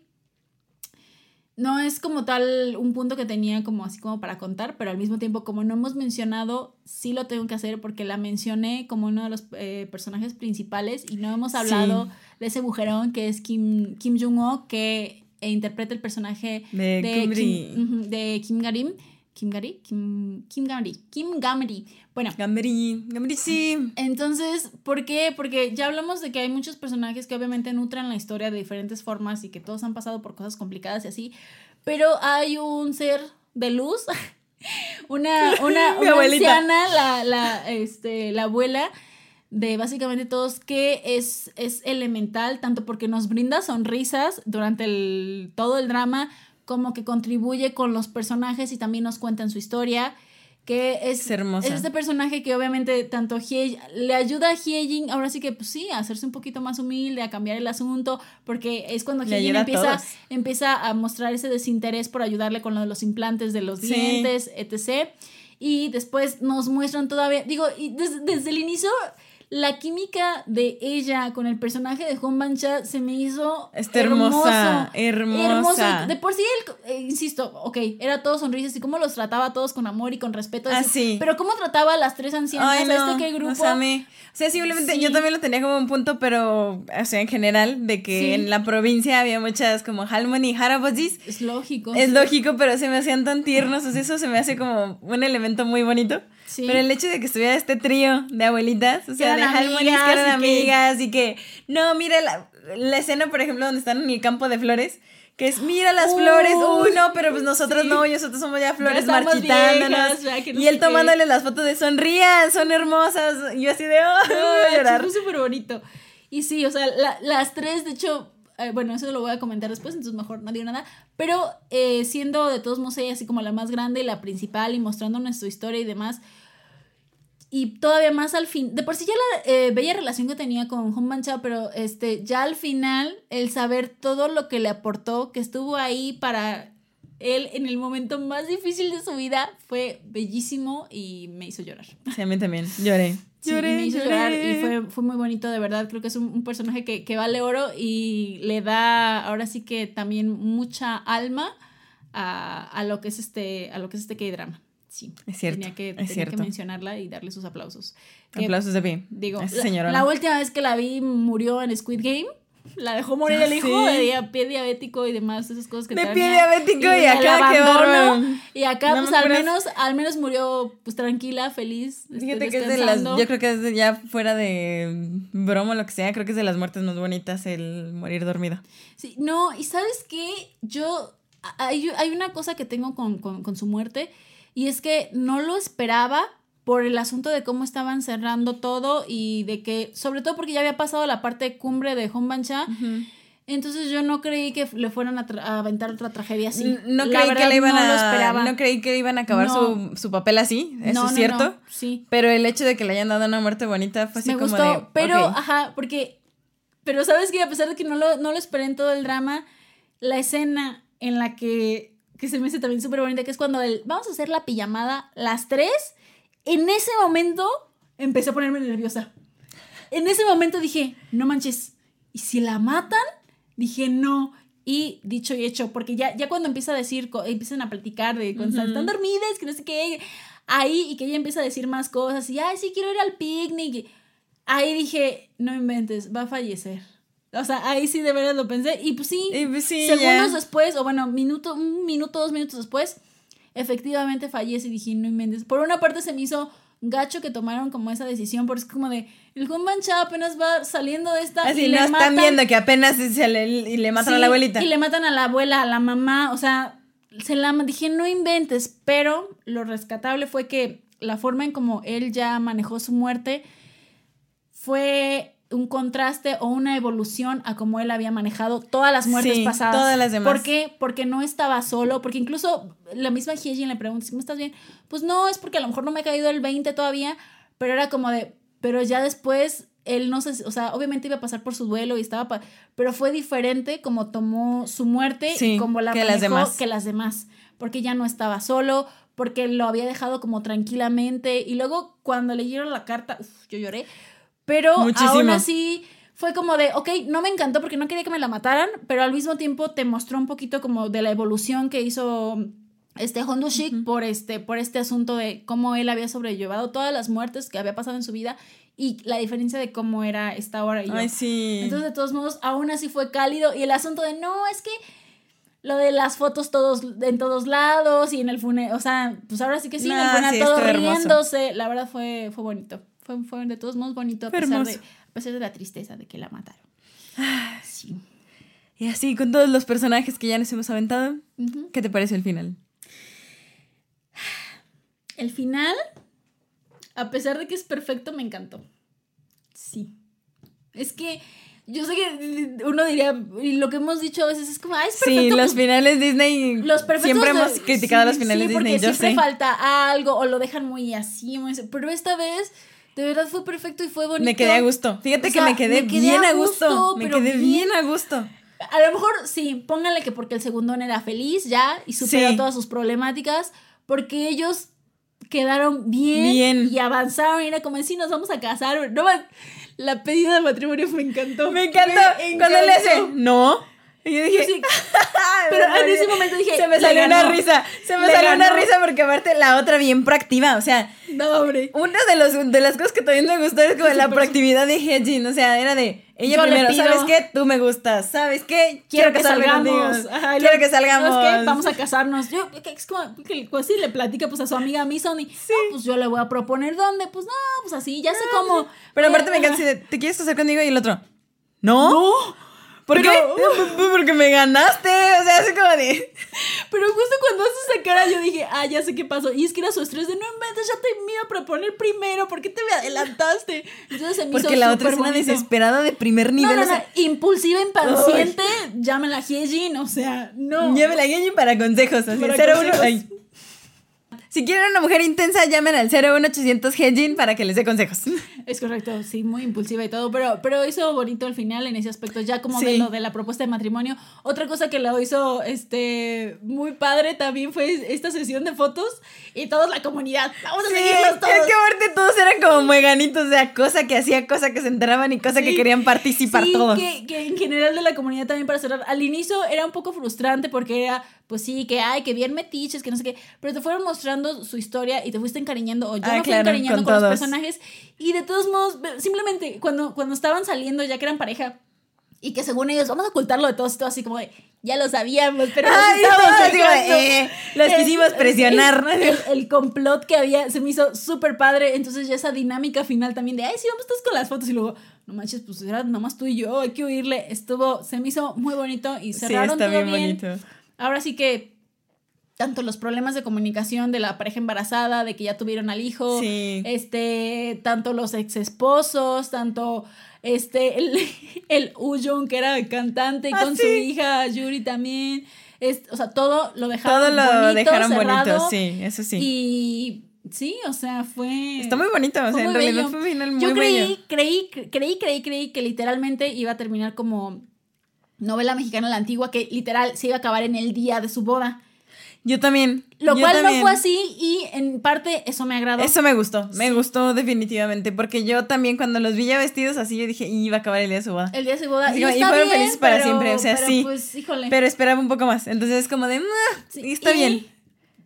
no es como tal un punto que tenía como así como para contar, pero al mismo tiempo como no hemos mencionado, sí lo tengo que hacer porque la mencioné como uno de los eh, personajes principales y no hemos hablado
Sí.
de ese mujerón que es Kim, Kim Jong-ho que interpreta el personaje
De.
Kim, de Kim Garim. Kim Gari, Kim, Kim Gamri, Kim Gamri. Bueno,
Gambri, Gambri sí.
entonces, ¿por qué? Porque ya hablamos de que hay muchos personajes que obviamente nutren la historia de diferentes formas y que todos han pasado por cosas complicadas y así, pero hay un ser de luz, una, una, una
abuelita.
anciana, la, la, este, la abuela de básicamente todos que es, es elemental, tanto porque nos brinda sonrisas durante el, todo el drama, como que contribuye con los personajes y también nos cuentan su historia, que es,
Es hermosa.
es este personaje que obviamente tanto Hye, le ayuda a Hyejin, ahora sí que pues sí, a hacerse un poquito más humilde, a cambiar el asunto, porque es cuando
a
empieza, empieza a mostrar ese desinterés por ayudarle con lo de los implantes de los
Sí.
dientes, etc. Y después nos muestran todavía, digo, y desde el inicio, la química de ella con el personaje de Hong Mancha se me hizo
Está hermosa,
hermoso.
hermosa.
De por sí, él, eh, insisto, ok, era todo sonrisas y cómo los trataba a todos con amor y con respeto.
Ah,
así,
sí.
Pero cómo trataba a las tres ancianas,
Ay,
a
no,
este qué grupo.
O sea, simplemente
Sí.
yo también lo tenía como un punto, pero, o sea, en general, de que
Sí.
en la provincia había muchas como Halmoni y Harabojis.
Es lógico.
Es lógico, pero se me hacían tan tiernos, o sea, eso se me hace como un elemento muy bonito.
Sí.
Pero el hecho de que estuviera este trío de abuelitas, o sea, de
amigas
que eran
y que-
amigas y que, no, mira la, la escena, por ejemplo, donde están en el campo de flores, que es, mira las
Uy,
flores, uy, no, pero pues nosotros
sí.
no, nosotros somos ya flores marchitándonos.
viejas, ya no
y él
qué.
tomándole las fotos de sonrían, son hermosas. Y yo así de, oh, voy a llorar.
Súper bonito. Y sí, o sea, la- las tres, de hecho, eh, bueno, eso lo voy a comentar después, entonces mejor no digo nada. Pero eh, siendo de todos modos ella así como la más grande y la principal y mostrándonos su historia y demás. Y todavía más al fin, de por sí ya la eh, bella relación que tenía con Hong Mancha, pero este, ya al final, el saber todo lo que le aportó, que estuvo ahí para él en el momento más difícil de su vida, fue bellísimo y me hizo llorar.
Sí, a mí también, lloré.
Sí,
lloré,
me hizo
lloré.
llorar y fue, fue muy bonito, de verdad. Creo que es un, un personaje que, que vale oro y le da ahora sí que también mucha alma a, a lo que es este, a lo que es este K-drama. Sí,
Es cierto,
tenía, que, tenía que mencionarla y darle sus aplausos. Que,
Aplausos de pie.
Digo, la, última vez que la vi murió en Squid Game. La dejó morir
Ah,
el hijo
sí.
de pie diabético y demás, esas cosas que
De pie diabético y
el
acá bárbaro.
Y acá,
No
pues
me
al menos, al menos murió pues tranquila, feliz. este,
Fíjate que es de las, yo creo que es de ya fuera de broma o lo que sea, creo que es de las muertes más bonitas el morir dormido.
Sí, no, y sabes qué, yo, hay, hay una cosa que tengo con, con, con su muerte, Y es que no lo esperaba por el asunto de cómo estaban cerrando todo y de que, sobre todo porque ya había pasado la parte cumbre de Honbancha. Entonces yo no creí que le fueran a, a aventar otra tragedia así.
No creí
verdad,
que le iban
no
a.
lo.
No creí que iban a acabar
No.
su, su papel así. Eso es cierto.
sí.
Pero el hecho de que le hayan dado una muerte bonita fue así
me
como
gustó,
de.
pero, ajá, porque, pero sabes que a pesar de que no lo, no lo esperé en todo el drama, la escena en la que, que se me hace también súper bonita, que es cuando el, vamos a hacer la pijamada las tres, en ese momento empecé a ponerme nerviosa. En ese momento dije, no manches, ¿y si la matan? Dije, no. Y dicho y hecho, porque ya, ya cuando empieza a decir, empiezan a platicar de cuando están- están dormidas, que no sé qué, ahí y que ella empieza a decir más cosas y, ay, sí, quiero ir al picnic. Ahí dije, no inventes, va a fallecer. O sea, ahí sí de verdad lo pensé. Y pues sí,
Y pues sí,
segundos después, o bueno, minuto, un minuto, dos minutos después, efectivamente fallece y dije, no inventes. Por una parte se me hizo gacho que tomaron como esa decisión, porque es como de, el Juan Mancha apenas va saliendo de esta...
Así
y
no
le
están viendo que apenas se le, y le matan a la abuelita.
Y le matan a la abuela, a la mamá, o sea, se la dije, no inventes, pero lo rescatable fue que la forma en como él ya manejó su muerte fue un contraste o una evolución a como él había manejado todas las muertes
Sí,
pasadas.
todas las demás.
¿Por qué? Porque no estaba solo, porque incluso la misma Hyejin le pregunta, ¿cómo estás bien? Pues no, es porque a lo mejor no me ha caído el 20 todavía, pero era como de, pero ya después él no sé, o sea, obviamente iba a pasar por su duelo y estaba, pero fue diferente como tomó su muerte
Sí,
y como la
que las
manejó
demás.
que las demás, porque ya no estaba solo, porque lo había dejado como tranquilamente y luego cuando leyeron la carta, uf, yo lloré, pero
Muchísimo.
aún así fue como de, ok, no me encantó porque no quería que me la mataran, pero al mismo tiempo te mostró un poquito como de la evolución que hizo este Hondushik por este por este asunto de cómo él había sobrellevado todas las muertes que había pasado en su vida y la diferencia de cómo era esta ahora y yo.
Ay, sí.
Entonces, de todos modos, aún así fue cálido. Y el asunto de no, es que lo de las fotos todos en todos lados y en el funeral, o sea, pues ahora sí que sí, en el funeral
sí,
todo
hermoso.
riéndose. La verdad fue, fue bonito. Fue, fue de todos modos bonito a pesar, de, a pesar de la tristeza de que la mataron. Sí.
Y así, con todos los personajes que ya nos hemos aventado. ¿qué te pareció el final?
El final, a pesar de que es perfecto, me encantó. Sí. Es que yo sé que uno diría, y lo que hemos dicho a veces es como, ay, es perfecto.
Sí, los
pues,
finales Disney.
los perfectos
Siempre hemos criticado
sí,
los finales
sí,
Disney,
porque
yo
siempre
sé.
falta algo o lo dejan muy así, muy así. Pero esta vez, de verdad fue perfecto y fue bonito.
Me quedé a gusto. Fíjate
O
que me quedé,
me quedé
bien
a
gusto.
gusto,
me quedé
bien-
bien a gusto.
A lo mejor sí, pónganle que porque el segundón era feliz ya y superó
Sí.
todas sus problemáticas, porque ellos quedaron bien,
Bien.
y avanzaron y era como si nos vamos a casar. No, la pedida de matrimonio me encantó.
Me encantó.
Me
Cuando le hace, no. Y yo dije,
Sí, pero en ese momento dije,
se me salió una risa. Se me
Le
salió una risa porque aparte la otra bien proactiva. O sea,
No, hombre.
una de, los, de las cosas que también me gustó es como
Sí,
la proactividad de Hedjin. O sea, era de ella
Yo
primero. ¿Sabes qué? Tú me gustas. ¿Sabes qué?
Quiero, que salgamos. Ajá,
Quiero que salgamos.
¿sabes qué? Vamos a casarnos. Yo, que es como que pues sí le platica pues a su amiga Mison y sí. pues yo le voy a proponer dónde. Pues no, pues así, ya sé cómo.
Pero aparte me encanta ¿te quieres casar conmigo? Y el otro, ¿no?
No.
¿Por qué? Porque me ganaste. O sea, así como de.
Pero justo cuando hace esa cara yo dije, ah, ya sé qué pasó. Y es que era su estrés de, no inventes, ya te me iba a proponer primero, ¿por qué te me adelantaste? Entonces se me
Porque
hizo
la otra es una desesperada de primer
No,
nivel.
no,
o sea,
no, impulsiva, impaciente, llámenla a Hyejin, o sea, no.
Llámela a Genji para consejos. Así,
Para
01,
consejos.
ay. Si quieren una mujer intensa, llamen al 01800 Genjin para que les dé consejos.
Es correcto, sí, muy impulsiva y todo, pero, pero hizo bonito al final en ese aspecto, ya como
Sí.
de lo de la propuesta de matrimonio. Otra cosa que lo hizo este muy padre también fue esta sesión de fotos y toda la comunidad. Vamos a
Sí,
seguirlos todos.
es que aparte todos eran como mueganitos, o sea, cosa que hacía, cosa que se enteraban y cosa que
Sí.
querían participar todos.
Que, que en general de la comunidad también para cerrar. Al inicio era un poco frustrante porque era, pues sí, que ay, que bien metiches, que no sé qué. Pero te fueron mostrando su historia y te fuiste encariñando, o yo
Ah,
me fui
claro,
encariñando
con
con, los personajes. Y de todos modos, simplemente cuando, cuando estaban saliendo, ya que eran pareja. Y que según ellos, vamos a ocultarlo de todos y todo así como de, ya lo sabíamos, pero
Ay, de,
dejando".
eh, los
El-
quisimos presionar.
El, el- el complot que había se me hizo súper padre. Entonces, ya esa dinámica final también de, ay, sí, vamos todos con las fotos. Y luego, no manches, pues era nomás tú y yo, hay que oírle. Estuvo, se me hizo muy bonito y
Sí,
cerraron
está
todo
bien
bien.
bonito.
Ahora sí que tanto los problemas de comunicación de la pareja embarazada, de que ya tuvieron al hijo,
Sí.
este, tanto los ex esposos, tanto este, el, el Uyun, que era cantante,
Ah,
con su hija Yuri también. Es, o sea, todo lo dejaron
Todo lo
bonito,
dejaron
cerrado,
bonito, sí, eso sí.
Y sí, o sea, fue...
Está muy bonito, o sea, en
muy
realidad
bello.
fue un final muy
Yo creí,
bello.
creí, creí, creí, creí que literalmente iba a terminar como novela mexicana la antigua, que literal se iba a acabar en el día de su boda.
Yo también.
Lo
yo
cual
también.
no fue así y en parte eso me agradó.
Eso me gustó, me gustó definitivamente, porque yo también cuando los vi ya vestidos así, yo dije, iba a acabar el día de su boda.
El día de su boda.
Así
y,
como, y fueron
bien,
felices para
pero-
siempre, o sea,
pero,
sí.
Pues, híjole.
Pero esperaba un poco más, entonces es como de, "Mua,
Sí,
está
y
bien.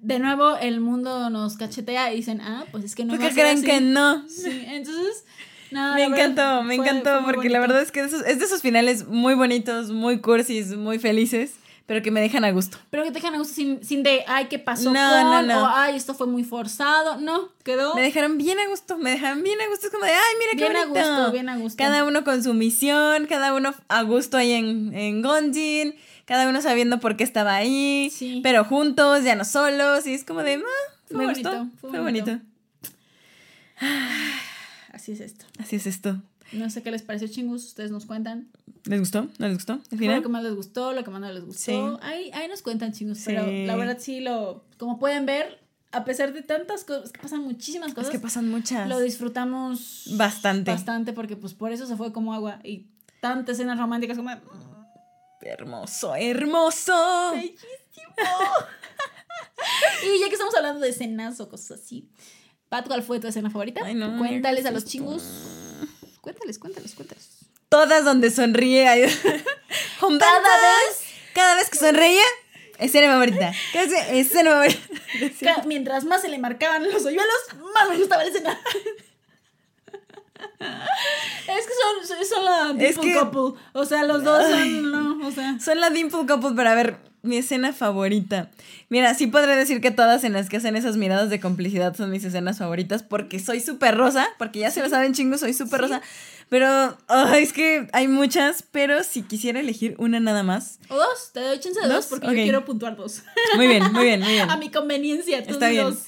De nuevo, el mundo nos cachetea y dicen, ah, pues es que no
¿Por
iba
qué
a ser
creen
así.
que no?
Sí, entonces, no,
me
verdad,
encantó, me
fue-
encantó,
fue
porque la
bonito.
verdad es que esos- es de esos finales muy bonitos, muy cursis, muy felices, pero que me dejan a gusto.
Pero que te dejan a gusto sin, sin de, ay, ¿qué pasó
No,
con?
no, no.
O, ay, esto fue muy forzado. No, quedó
Me dejaron bien a gusto, me dejaron bien a gusto, es como de, ay, mira qué
bien a
bonito.
gusto, bien a gusto.
Cada uno con su misión, cada uno a gusto ahí en, en Gonjin, cada uno sabiendo por qué estaba ahí,
Sí.
pero juntos, ya no solos, y es como de, ah,
Fue
me
bonito,
gustó,
fue
fue,
bonito. Así es esto.
Así es esto.
No sé qué les pareció, chingus. Ustedes nos cuentan.
¿Les gustó? ¿No les gustó? ¿Al
Fue
final?
Lo que más les gustó, lo que más no les gustó.
Sí.
Ahí, ahí nos cuentan, chingus.
Sí.
Pero la verdad sí lo... Como pueden ver, a pesar de tantas cosas, que pasan muchísimas
Es
cosas,
que pasan muchas.
lo disfrutamos
Bastante.
Bastante porque pues por eso se fue como agua. Y tantas escenas románticas como...
Hermoso, hermoso.
Y ya que estamos hablando de escenas o cosas así, Pat, ¿cuál fue tu escena favorita?
Ay, no,
Cuéntales
¿qué
a los
esto?
chingus. Cuéntales, cuéntales, cuéntales.
Todas donde sonríe. Cada
vez-
Cada vez que sonreía, escena favorita. Escena favorita.
Mientras más se le marcaban los hoyuelos, más me gustaba la escena. Es que son, son- la dimple
Es que-
couple. O sea, los dos son, no, o sea.
Son la Dimple Couple para ver mi escena favorita. Mira, sí podré decir que todas en las que hacen esas miradas de complicidad son mis escenas favoritas porque soy súper rosa, porque ya se lo saben chingos, soy súper rosa. Pero ay, es que hay muchas, pero si quisiera elegir una nada más.
O dos, te doy chance de dos,
¿Dos?
porque
Ok.
yo quiero puntuar dos.
Muy bien, muy bien, muy bien.
A mi conveniencia, tú
Está bien.
dos.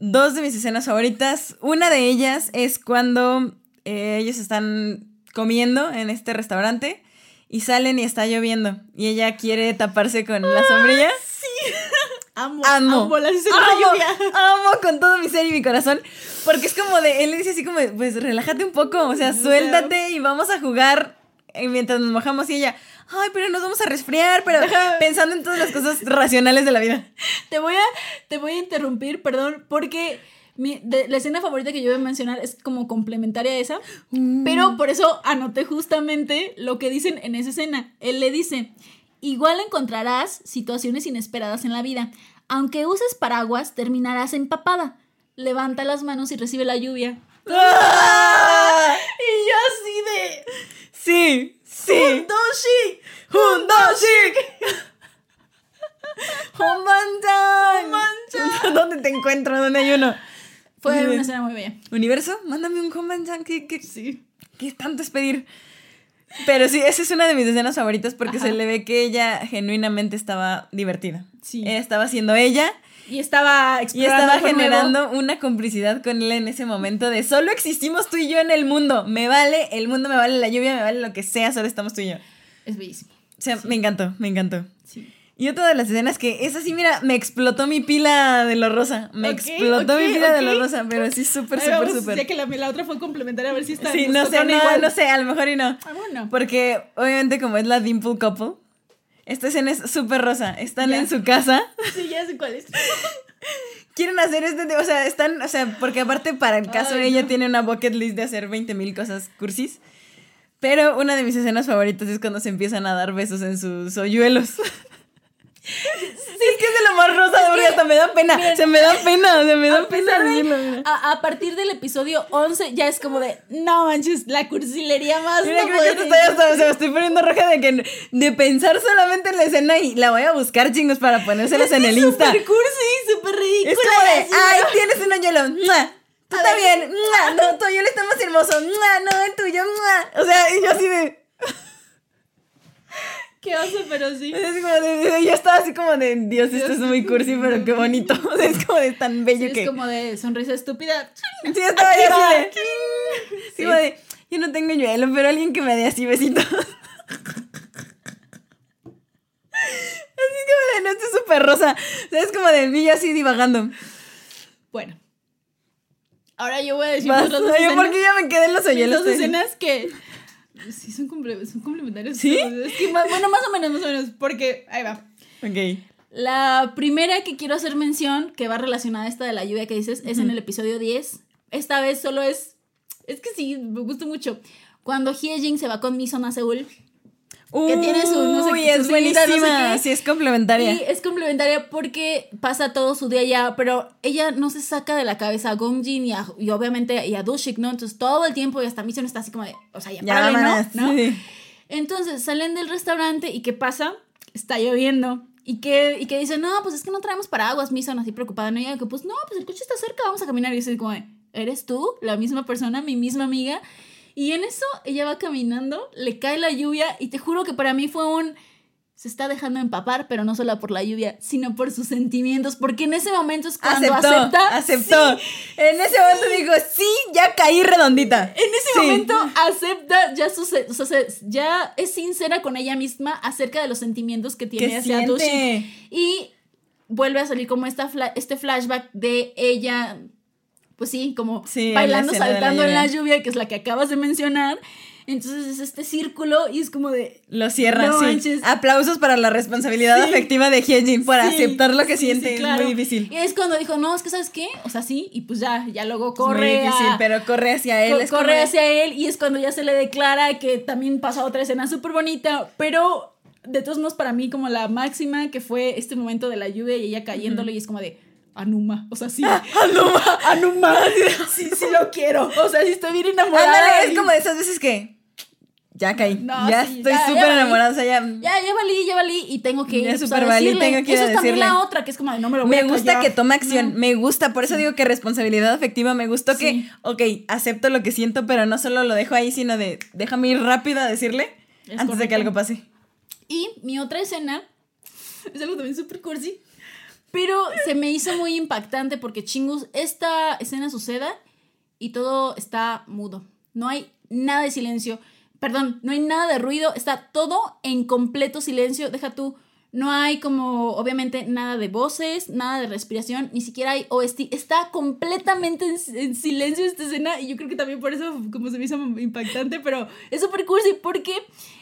Dos de mis escenas favoritas. Una de ellas es cuando eh, ellos están comiendo en este restaurante y salen y está lloviendo y ella quiere taparse con la sombrilla.
Amo,
Amo.
amo escenas de
amo,
lluvia.
amo con todo mi ser y mi corazón. Porque es como de, él le dice así como, pues relájate un poco, o sea,
O sea-
suéltate y vamos a jugar eh, mientras nos mojamos y ella, ay, pero nos vamos a resfriar, pero pensando en todas las cosas racionales de la vida.
Te voy a, te voy a interrumpir, perdón, porque mi, de- la escena favorita que yo voy a mencionar es como complementaria a esa,
Mm.
pero por eso anoté justamente lo que dicen en esa escena. Él le dice, igual encontrarás situaciones inesperadas en la vida. Aunque uses paraguas, terminarás empapada. Levanta las manos y recibe la lluvia.
¡Ah!
Y yo así de...
Sí, sí.
¡Doshi!
¡Hundoshi! ¡Humbantan! ¿Dónde te encuentro? ¿Dónde hay uno?
Fue una escena muy bella.
¿Universo? Mándame un Humbantan. ¿Qué, qué, sí. ¿Qué tanto es pedir? Pero sí, esa es una de mis escenas favoritas porque
Ajá.
se le ve que ella genuinamente estaba divertida.
Sí.
Ella estaba siendo ella
Y estaba
y estaba
nuevo.
generando una complicidad con él en ese momento de solo existimos tú y yo en el mundo. Me vale, el mundo me vale, la lluvia me vale lo que sea, solo estamos tú y yo.
Es bellísimo.
O sea, me encantó, me encantó.
Sí.
Y otra de las escenas que es así, mira, me explotó mi pila de lo rosa. Me explotó mi pila de lo rosa, pero sí, súper, súper, súper.
Ya que la, la otra fue complementaria, a ver si está.
Sí, no sé, no,
igual.
no sé, a lo mejor y no.
Ah, bueno.
Porque obviamente como es la Dimple Couple, esta escena es súper rosa. Están
Ya.
en su casa,
Sí, ya sé cuál es.
quieren hacer este, o sea, están, o sea, porque aparte para el caso
Ay,
ella
no.
tiene una bucket list de hacer 20 mil cosas cursis. Pero una de mis escenas favoritas es cuando se empiezan a dar besos en sus hoyuelos. Sí, es que es de lo más rosa, porque hasta me da pena.
miren,
se me da pena, se me da pena
de-
decirlo,
a, a partir del episodio 11 ya es como de, no manches, la cursilería más
Mira,
no
creo que estoy hasta, me estoy poniendo roja de que de pensar solamente en la escena y la voy a buscar chingos para ponérselas en el Insta.
Super cursi.
Es como de,
así,
ay,
¿no?
tienes un hoyuelo. ¡mua! Tú
A.
¡mua! No, tu hoyuelo está más hermoso. ¡mua! No, el tuyo. ¡mua! O sea, y yo así de.
Qué oso, pero sí.
Es como de, yo estaba así como de, Dios, esto es muy cursi, pero qué bonito. O sea, es como de tan bello
Sí,
que...
es como de sonrisa estúpida.
Sí, estaba yo así de... Como de, yo no tengo yuelo, pero alguien que me dé así besitos. Así como de, no, esto es súper rosa. O sea, es como de mí yo así divagando.
Bueno. Ahora yo voy a decir
Vas, yo porque ya me quedé en los
mis
hoyuelos.
dos escenas que sí son, son complementarias.
¿Sí?
Es que más- bueno, más o menos, más o menos, porque ahí va.
Ok.
La primera que quiero hacer mención, que va relacionada a esta de la lluvia que dices, es en el episodio 10. Esta vez solo es. Es que sí, me gustó mucho. Cuando Hyejin se va con Mison a Seúl. Que tiene su, no sé,
Uy,
su
es
cinta, no sé
buenísima. sí, es complementaria.
Y es complementaria porque pasa todo su día allá, pero ella no se saca de la cabeza a Gongjin y, a- y obviamente y a Dushik, ¿no? Entonces todo el tiempo y hasta Mison está así como de, o sea, ya,
ya,
párale, ¿no? ¿No?
sí.
Entonces salen del restaurante y ¿qué pasa? Está lloviendo. Y que, y que dice, no, pues es que no traemos paraguas, Mison, así preocupada. No, y ella que pues no, pues el coche está cerca, vamos a caminar. Y dice como, de, ¿eres tú? La misma persona, mi misma amiga. Y en eso ella va caminando, le cae la lluvia y te juro que para mí fue un... Se está dejando empapar, pero no solo por la lluvia, sino por sus sentimientos, porque en ese momento es cuando
Aceptó,
acepta.
aceptó. En ese momento digo, sí, ya caí redondita.
En ese
Sí.
momento acepta ya sus, o sea, se- ya es sincera con ella misma acerca de los sentimientos que tiene
¿Qué
hacia? Dushik y vuelve a salir como esta fla- este flashback de ella pues sí, como
Sí,
bailando,
la
saltando en la
lluvia.
que es la que acabas de mencionar. Entonces es este círculo y es como de
Lo cierra,
No
sí.
manches.
Aplausos para la responsabilidad
Sí.
afectiva de Hyejin por
Sí,
aceptar lo que
sí,
siente. Es muy difícil.
Y es cuando dijo, no, es que ¿sabes qué? O sea, sí, y pues ya, ya luego
Es muy
corre
difícil,
a-
pero corre hacia él.
Co-
es
corre hacia él y es cuando ya se le declara que también pasa otra escena súper bonita, pero de todos modos para mí como la máxima que fue este momento de la lluvia y ella cayéndole y es como de Anuma, o sea, sí. Anuma, Anuma, sí, sí lo quiero, o sea, sí estoy bien enamorada.
Ándale,
y-
es como de esas veces que ya caí.
No,
ya
sí,
estoy súper enamorada. O sea, ya.
Ya, ya valí, ya valí y tengo que ir
Ya
pues, a
súper valí, tengo que ir
Eso es también la otra, que es como de no me lo voy
Me
a
gusta
callar.
que tome acción,
No.
me gusta, por eso digo que responsabilidad afectiva, me gustó que,
Sí.
ok, acepto lo que siento, pero no solo lo dejo ahí, sino de, déjame ir rápido a decirle
Es
antes de que
correcto.
algo pase.
Y mi otra escena es algo también súper cursi, pero se me hizo muy impactante porque chingus, esta escena suceda y todo está mudo. No hay nada de silencio. Perdón, no hay nada de ruido, está todo en completo silencio. Deja tú, no hay como, obviamente, nada de voces, nada de respiración, ni siquiera hay OST. Está completamente en, en silencio esta escena y yo creo que también por eso como se me hizo impactante, pero es súper cursi porque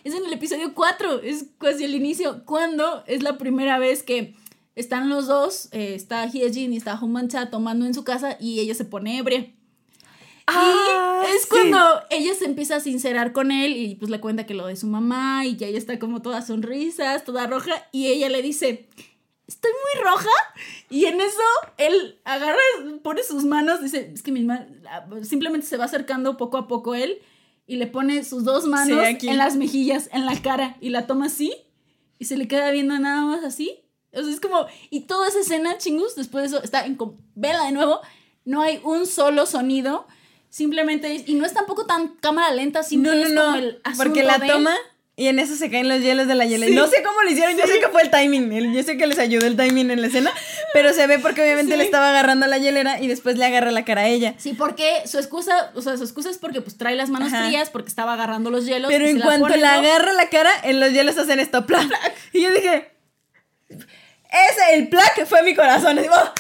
es en el episodio 4, es casi el inicio, cuando es la primera vez que están los dos, eh, está Hyejin y está Homancha tomando en su casa y ella se pone ebria.
Ah,
y es
sí.
cuando ella se empieza a sincerar con él y pues le cuenta que lo de su mamá y ya ella está como toda sonrisas, toda roja y ella le dice, estoy muy roja y en eso él agarra, pone sus manos, dice, es que mi simplemente se va acercando poco a poco él y le pone sus dos manos en las mejillas, en la cara y la toma así y se le queda viendo nada más así. O sea, es como, y toda esa escena, chingus, después de eso, está en, vela de nuevo, no hay un solo sonido, simplemente es, y no es tampoco tan cámara lenta,
No,
simple
no,
es
no,
como el
porque la
de-
toma y en eso se caen los hielos de la hiela.
Sí.
No sé cómo lo hicieron, yo
Sí.
sé que fue el timing, el- yo sé que les ayudó el timing en la escena, pero se ve porque obviamente
Sí.
le estaba agarrando a la hielera y después le agarra la cara a ella.
Sí, porque su excusa, o sea, su excusa es porque pues trae las manos
Ajá.
frías, porque estaba agarrando los hielos.
Pero en cuanto
¿no?
agarra la cara, en los hielos hacen esto, plac. Y yo dije, ese, el plac fue mi corazón. Y "Oh".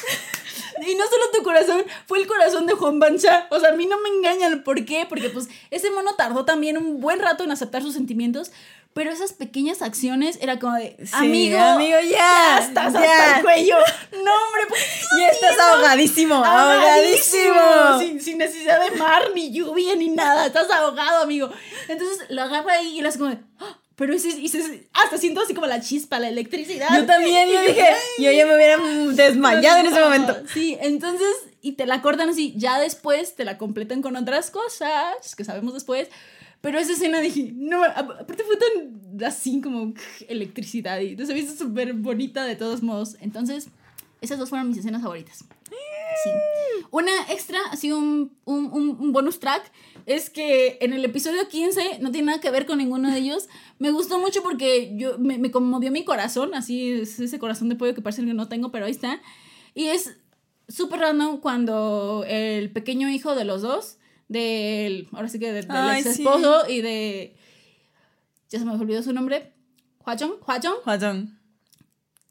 No solo tu corazón, fue el corazón de Juan Bancha. O sea, a mí no me engañan. ¿Por qué? Porque pues ese mono tardó también un buen rato en aceptar sus sentimientos. Pero esas pequeñas acciones era como de,
Sí,
amigo,
amigo, ya,
ya estás
ya.
hasta el cuello. No, hombre, pues
ya estás ahogadísimo, ahogadísimo.
Sin, sin necesidad de mar, ni lluvia, ni nada. Estás ahogado, amigo. Entonces lo agarra ahí y hace como de, "Ah", pero ese, y se- hasta siento así como la chispa, la electricidad.
Yo también, yo dije, yo ya me hubiera desmayado en ese momento.
Sí, entonces, y te la cortan así, ya después te la completan con otras cosas que sabemos después. Pero esa escena dije, no, ap- aparte fue tan así como electricidad y se me hizo súper bonita de todos modos. Entonces, esas dos fueron mis escenas favoritas. Sí. Una extra, así un, un, un, bonus track, es que en el episodio 15, no tiene nada que ver con ninguno de ellos, me gustó mucho porque yo, me, me conmovió mi corazón, así es ese corazón de pollo que parece que no tengo, pero ahí está. Y es súper random cuando el pequeño hijo de los dos, del, ahora sí que de- del
Ay,
ex
sí.
esposo y de, ya se me olvidó su nombre, Hwajong, Hwajong,
Hwajong.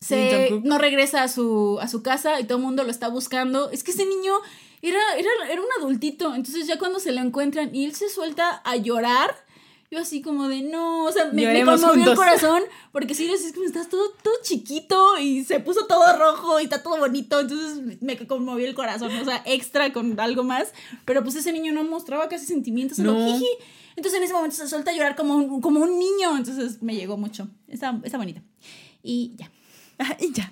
Se no regresa a su, a su casa y todo el mundo lo está buscando. Es que ese niño era, era, era un adultito. Entonces ya cuando se lo encuentran y él se suelta a llorar, yo así como de no, o sea, me, conmovió el corazón porque sí, es que estás todo, todo chiquito y se puso todo rojo y está todo bonito. Entonces me conmovió el corazón, o sea, extra con algo más. Pero pues ese niño no mostraba casi sentimientos, solo jiji. Entonces en ese momento se suelta a llorar como un, como un niño. Entonces me llegó mucho. Está, está bonita. Y ya.
y ya.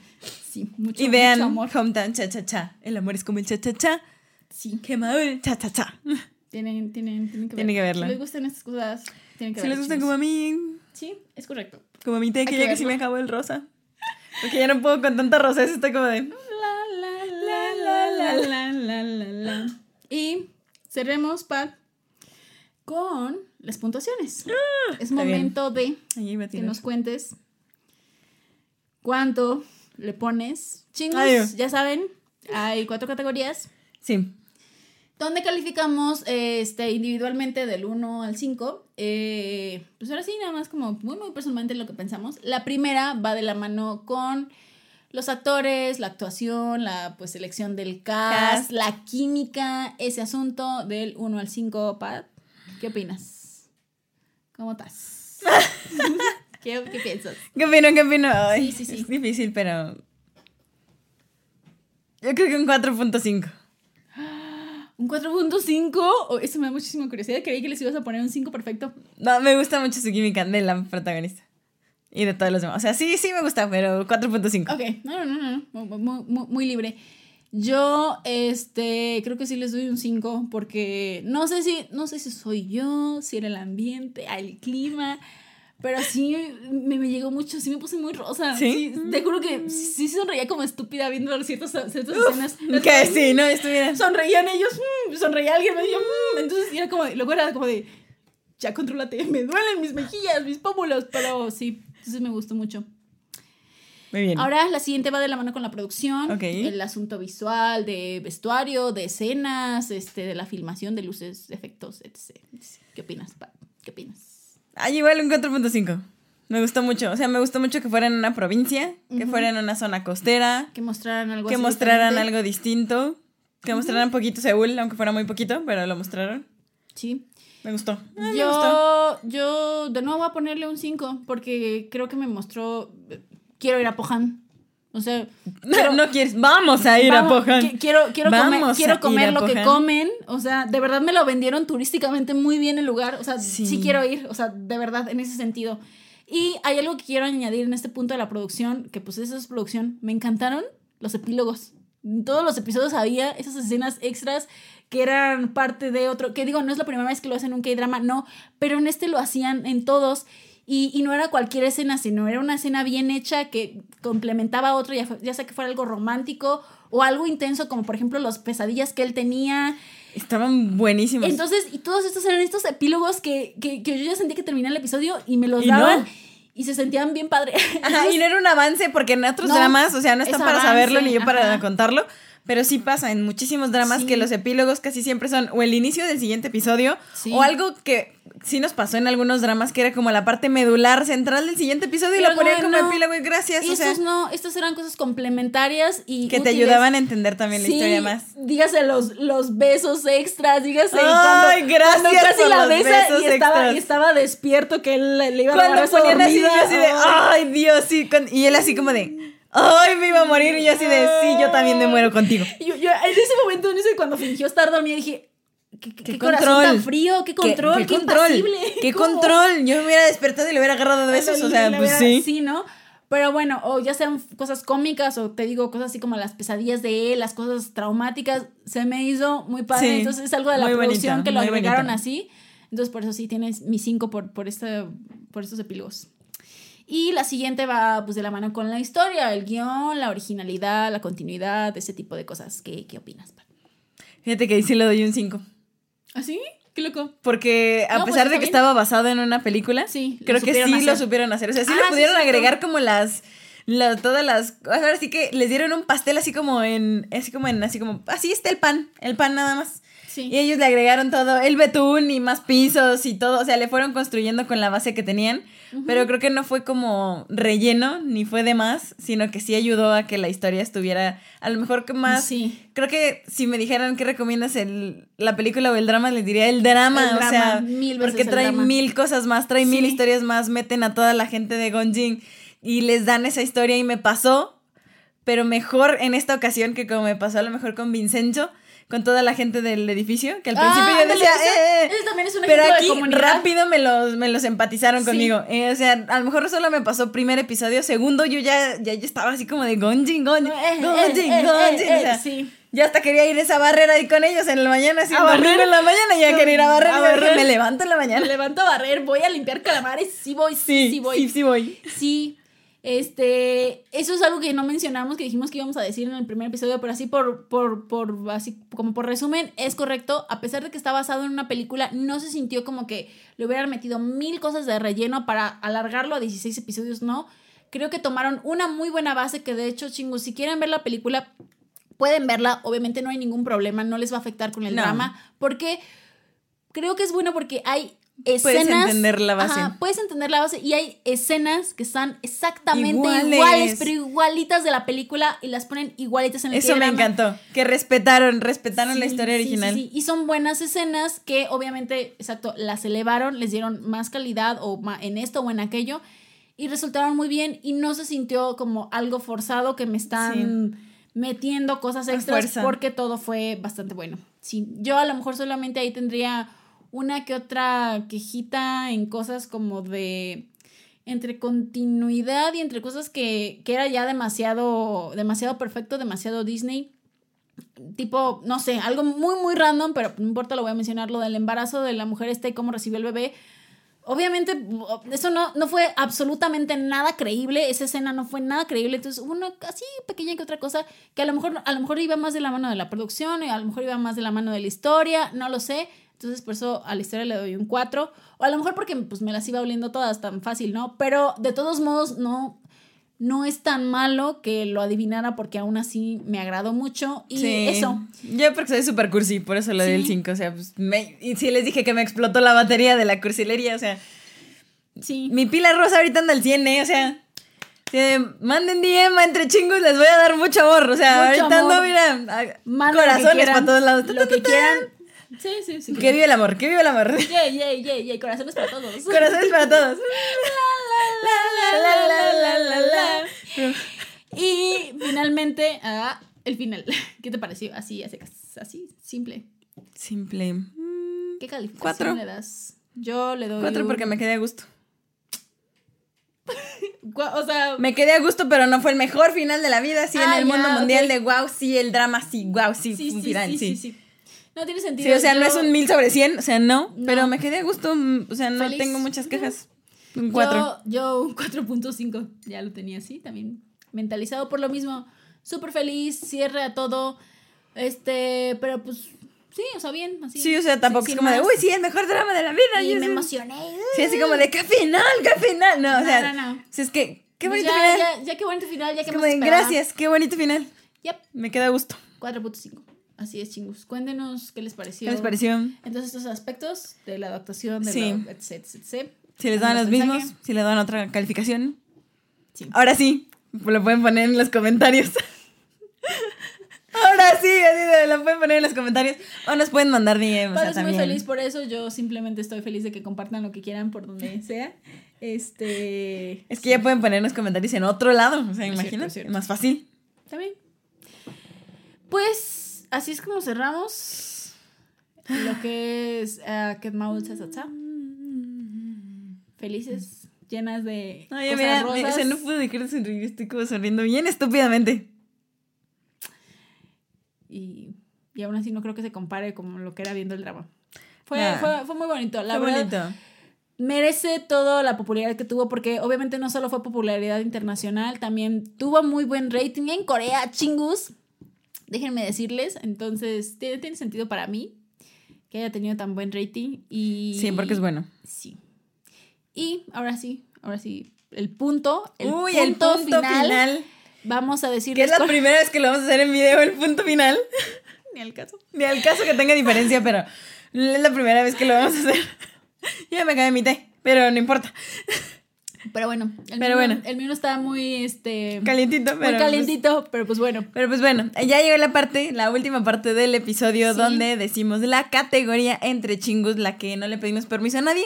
Sí, mucho,
y vean
mucho amor.
Hometown Cha Cha Cha. El amor es como el Cha Cha Cha.
Sí.
Quemado el Cha Cha Cha.
Tienen, tienen, tienen que,
tienen
ver.
que verla.
Si les gustan estas cosas, tienen que
si
verla.
Si
les gustan
como a mí.
Sí, es correcto.
Como a mí, te que ya que sí me acabó el rosa. Porque ya no puedo con tanta rosa, eso está como de.
La, la, la, la, la, la, la, Y cerremos, Pat, con las puntuaciones.
Ah, es
momento
bien. de
que nos cuentes cuánto le pones. Chingos,
Ay.
ya saben, hay cuatro categorías.
Sí.
donde calificamos este, individualmente del 1 al 5. Eh, pues ahora sí, nada más como muy, muy personalmente lo que pensamos. La primera va de la mano con los actores, la actuación, la pues selección del cast,
Cast.
la química, ese asunto del 1 al 5, Pat. ¿Qué opinas? ¿Cómo estás? ¿Qué, ¿Qué piensas?
¿Qué opino? ¿Qué opino? Ay,
Sí, sí, sí.
Es difícil, pero... Yo creo que un 4.5.
¿Un 4.5? Oh, eso me da muchísima curiosidad. Creí que les ibas a poner un 5 perfecto.
No, me gusta mucho su química de la protagonista. Y de todos los demás. O sea, sí, sí me gusta, pero 4.5.
Ok, no, no, no, no, muy, muy- muy- libre. Yo, este, creo que sí les doy un 5 porque no sé si, no sé si soy yo, si era el ambiente, el clima, pero sí me, me llegó mucho, sí me puse muy rosa.
¿Sí?
te juro que sí sonreía como estúpida viendo ciertas, ciertas escenas.
Que sí, no, estuviera...
Sonreían ellos, mm, sonreía alguien, me dio, mm, entonces era como, luego era como de, ya contrólate, me duelen mis mejillas, mis pómulos, pero sí, entonces me gustó mucho.
Muy bien.
Ahora la siguiente va de la mano con la producción,
Ok.
el asunto visual, de vestuario, de escenas, este, de la filmación, de luces, de efectos, etc. ¿Qué opinas, Pat? ¿Qué opinas?
Ay, igual un 4.5. Me gustó mucho. O sea, me gustó mucho que fuera en una provincia, que fuera en una zona costera,
Que mostraran algo
que
así
mostraran
diferente.
algo distinto, que mostraran poquito Seúl, aunque fuera muy poquito, pero lo mostraron.
Sí.
Me gustó. Ah, me gustó.
Yo, yo de nuevo voy a ponerle un 5 porque creo que me mostró, quiero ir a Pohan. O sea, quiero-
no quieres. Vamos a ir
Vamos,
a Pohan.
qui- Quiero, quiero
Vamos
comer, quiero comer lo que comen. O sea, de verdad me lo vendieron turísticamente muy bien el lugar. O sea, sí.
Sí.
quiero ir. O sea, de verdad, en ese sentido. Y hay algo que quiero añadir en este punto de la producción, que pues esa es producción. Me encantaron los epílogos. En todos los episodios había esas escenas extras que eran parte de otro, que digo, no es la primera vez que lo hacen en un K-drama, no, pero en este lo hacían en todos. Y, y no era cualquier escena, sino era una escena bien hecha que complementaba a otro, ya, ya sea que fuera algo romántico o algo intenso, como por ejemplo las pesadillas que él tenía.
Estaban buenísimos.
Entonces, y todos estos eran estos epílogos que, que, que yo ya sentí que terminaba el episodio y me los
Y
daban
no.
y se sentían bien padre.
Ajá, y no era un avance porque en otros
No,
dramas, o sea, no están
es
para
avance,
saberlo ni yo para
ajá.
contarlo, pero sí pasa en muchísimos dramas
Sí.
que los epílogos casi siempre son o el inicio del siguiente episodio
Sí.
o algo que sí nos pasó en algunos dramas que era como la parte medular central del siguiente episodio y lo ponían
no,
como
no.
epílogo y gracias,
Y
o sea,
estos no, estas eran cosas complementarias y
que te ayudaban a entender también la historia más.
Dígase los, los besos extras, dígase
Ay,
cuando,
gracias
cuando casi
por
la besa y estaba, y estaba despierto que él le, iba a dar
Cuando ponían así, yo
dormida.
así de, ay Dios, sí, con- y él así como de, ay, me iba a morir, y yo así de, sí, yo también me muero contigo.
Yo, yo en ese momento, en ese, cuando fingió estar dormida, dije, ¿qué, qué,
¿Qué
corazón
control?
tan frío? ¿Qué control? ¿Qué,
¿Qué, control? ¿Qué
¿Cómo?
control? Yo me hubiera despertado y le hubiera agarrado de besos, o sea, pues sí.
Sí, ¿no? Pero bueno, o ya sean cosas cómicas o te digo cosas así como las pesadillas de él, las cosas traumáticas, se me hizo muy padre.
Sí,
Entonces es algo de la producción que lo agregaron así. Entonces por eso sí tienes mi 5 por, por, este, por estos epílogos. Y la siguiente va pues de la mano con la historia, el guion, la originalidad, la continuidad, ese tipo de cosas. ¿Qué, qué opinas? Pam?
Fíjate que ahí sí le doy un 5.
¿Ah, sí? Qué loco.
Porque a
No, pues,
pesar de que
bien.
estaba basado en una película,
Sí,
creo que sí lo supieron hacer. O sea, sí
Ah,
le pudieron agregar como las, la- todas las. Ahora sí que les dieron un pastel así como en. Así como en. Así como. Así está el pan. El pan nada más.
Sí.
Y ellos le agregaron todo, el betún y más pisos y todo, o sea, le fueron construyendo con la base que tenían, pero creo que no fue como relleno ni fue de más, sino que sí ayudó a que la historia estuviera a lo mejor que más...
Sí.
Creo que si me dijeran que recomiendas el, la película o el drama, les diría el drama,
El
o sea,
drama, mil veces
porque trae
drama.
mil cosas más, trae mil
Sí.
historias más, meten a toda la gente de Gonjin y les dan esa historia y me pasó, pero mejor en esta ocasión que como me pasó a lo mejor con Vincenzo, con toda la gente del edificio, que al
Ah,
principio yo decía,
ese-
eh, eh,
ese también es un
pero
de
aquí rápido me los, me los empatizaron
Sí.
conmigo. Eh, o sea, a lo mejor solo me pasó primer episodio, segundo yo ya, ya, ya estaba así como de Gonjin, Gonjin,
Eh, eh,
Gonjin,
eh, eh,
Gonjin.
eh,
o sea,
sí.
Ya hasta quería ir a esa barrera ahí con ellos en la mañana, así
¿A barrer?
en la mañana, ya quería ir a barrer.
¿A
y
barrer?
me levanto en la
Me
mañana.
levanto a barrer, voy a limpiar calamares, sí voy, sí,
Sí,
sí voy.
sí, sí voy.
Sí, este, eso es algo que no mencionamos, que dijimos que íbamos a decir en el primer episodio, pero así por, por, por, así como por resumen, es correcto, a pesar de que está basado en una película, no se sintió como que le hubieran metido mil cosas de relleno para alargarlo a 16 episodios, no. Creo que tomaron una muy buena base que de hecho, chingos, si quieren ver la película, pueden verla, obviamente no hay ningún problema, no les va a afectar con el
No.
drama, porque creo que es bueno porque hay
Puedes
escenas...
entender la base.
Ajá, puedes entender la base y hay escenas que están exactamente
Iguales.
iguales, pero igualitas de la película y las ponen igualitas en el
Eso me encantó, que respetaron, respetaron la historia
sí,
original.
sí. Y son buenas escenas que obviamente, exacto, las elevaron, les dieron más calidad o en esto o en aquello y resultaron muy bien y no se sintió como algo forzado que me están metiendo cosas extras porque todo fue bastante bueno. Sí, yo a lo mejor solamente ahí tendría una que otra quejita en cosas como de entre continuidad y entre cosas que, que era ya demasiado demasiado perfecto, demasiado Disney tipo, no sé, algo muy, muy random, pero no importa, lo voy a mencionar, lo del embarazo de la mujer esta y cómo recibió el bebé. Obviamente, eso no, no fue absolutamente nada creíble, esa escena no fue nada creíble, entonces hubo una así pequeña que otra cosa que a lo mejor, a lo mejor iba más de la mano de la producción, a lo mejor iba más de la mano de la historia, no lo sé, entonces por eso a la historia le doy un 4, o a lo mejor porque pues me las iba oliendo todas tan fácil, ¿no? Pero de todos modos, no, no es tan malo que lo adivinara porque aún así me agradó mucho y
Sí.
eso.
Yo porque soy super cursi, por eso le di el
Sí.
5. O sea, pues, me- y sí les dije que me explotó la batería de la cursilería. O sea,
Sí.
mi pila rosa ahorita anda al 100, ¿eh? O sea, manden DM entre chingos, les voy a dar mucho amor. O sea,
Mucho
ahorita
amor.
mira, a- corazones
quieran,
para todos lados.
Lo que quieran. Sí, sí, sí.
Que vive el amor, que vive el amor.
Yay, yay, yay, yay. Corazones para todos.
Corazones para todos. La, la, la, la, la, la.
Y finalmente, ah, el final. ¿Qué te pareció? Así, así, así, simple.
Simple. Mm,
¿Qué calificación
Cuatro.
le das? Yo le doy.
Cuatro
un-
porque me quedé a gusto.
O sea,
Me quedé a gusto, pero no fue el mejor final de la vida. Sí, en
Ah,
el mundo mundial de wow, sí, el drama, sí, wow, sí,
sí,
un
sí,
final,
sí,
sí.
sí, sí. No tiene sentido.
Sí, o sea, no
Yo-
es un mil sobre cien, o sea, no,
No.
pero me quedé a gusto, mm, o sea, no
Feliz.
tengo muchas
No.
quejas. Un cuatro.
Yo, yo un 4.5. Ya lo tenía así, también mentalizado por lo mismo. Súper feliz, cierre a todo. Este, pero pues, sí, o sea, bien. Así,
Sí, o sea, tampoco
sin
es como de,
más.
uy, sí, el mejor drama de la vida.
Y
yo
me
sí.
emocioné.
Sí, así como de, qué final, qué final. No, o
No,
sea,
no, no.
si es que, qué
Pues
bonito
ya,
final.
Ya, ya qué bonito final, ya
Es
que
como de, gracias, qué bonito final.
Yep,
Me queda a gusto.
4.5. Así es, chingos. Cuéntenos qué les pareció.
¿Qué les pareció?
Entonces, estos aspectos de la adaptación, de
Sí.
la, etc, etc.
Si les dan los
Mándenos
mismos, si les dan otra calificación.
Sí.
Ahora sí, lo pueden poner en los comentarios. Ahora sí, así lo pueden poner en los comentarios. O nos pueden mandar DM. O sea,
Padre es muy feliz por eso. Yo simplemente estoy feliz de que compartan lo que quieran por donde sea. Este.
Es que ya pueden poner los comentarios en otro lado. O sea,
cierto,
imagínate. más fácil.
También. Pues así es como cerramos lo que es uh, Sasatsa. Felices, llenas de
Oye,
cosas
mira, me- o
rosas.
sea, no puedo dejar de sonreír. Estoy como sonriendo bien estúpidamente.
y, y aún así no creo que se compare con lo que era viendo el drama. Fue,
Nah.
fue, fue muy bonito. La
Qué
verdad,
bonito.
merece toda la popularidad que tuvo porque obviamente no solo fue popularidad internacional, también tuvo muy buen rating en Corea, chingus. Déjenme decirles, entonces tiene, tiene sentido para mí que haya tenido tan buen rating y
Sí, porque es bueno.
Sí. Y ahora sí, ahora sí, el punto, el
Uy,
punto,
el punto
final,
final.
Vamos a decir
Que es la primera vez que lo vamos a hacer en video, el punto final.
Ni al caso.
Ni al caso que tenga diferencia, pero es la primera vez que lo vamos a hacer. Ya me acabé mi té, pero no importa.
Pero bueno, el
Pero
mío,
bueno.
el mío está muy este
Calientito, pero.
muy calientito, pero pues bueno.
Pero pues bueno, ya llegó la parte, la última parte del episodio
Sí.
donde decimos la categoría entre chingus, la que no le pedimos permiso a nadie,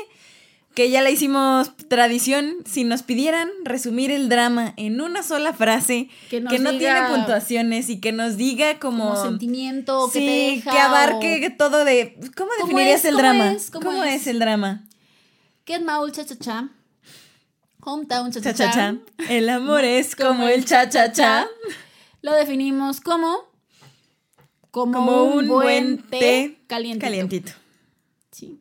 que ya la hicimos tradición, si nos pidieran resumir el drama en una sola frase,
Que
no tiene puntuaciones y que nos diga como...
Como sentimiento que
sí,
te deja.
que abarque
o-
todo de... ¿Cómo
¿Cómo
definirías
es?
el
¿Cómo
drama?
es? ¿Cómo
¿Cómo
es?
es el drama?
Get Maul cha cha cha. Hometown cha cha
Cha cha. El amor es como el cha cha cha.
Lo definimos como como,
Como un buen té
calientito.
Calientito.
Sí.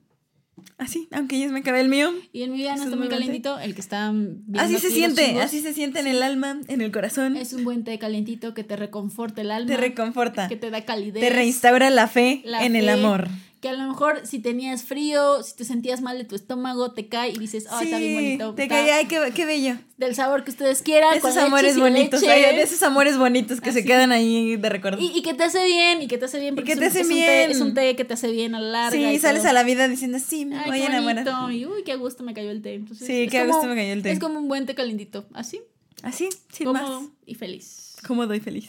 Así, aunque ya me acabé el mío.
Y el mío ya no
Es
está muy
té.
calientito, el que está
Así se siente, así se siente en el alma, en el corazón.
Es un buen té calientito que te reconforta el alma,
te reconforta.
que te da calidez.
Te reinstaura la fe
la
en el amor.
Que a lo mejor si tenías frío, si te sentías mal de tu estómago, te cae y dices, ay, está bien bonito.
te cae, ay, qué, qué bello.
Del sabor que ustedes quieran.
Esos
con
amores bonitos,
leche.
ay, de esos amores bonitos que se quedan ahí de recuerdo.
Y, y que te hace bien, y que te hace bien. porque
que te hace
es un té-
bien.
es un té que te hace bien a la larga.
sí,
y
sales
todo.
a la vida diciendo, sí, me
Ay,
voy a enamorar.
Y uy, qué gusto me cayó el té. Entonces,
Sí, qué
como-
gusto me cayó el té.
Es como un buen té calentito. Así,
Así, sin
cómodo
más.
y feliz.
Cómodo y feliz.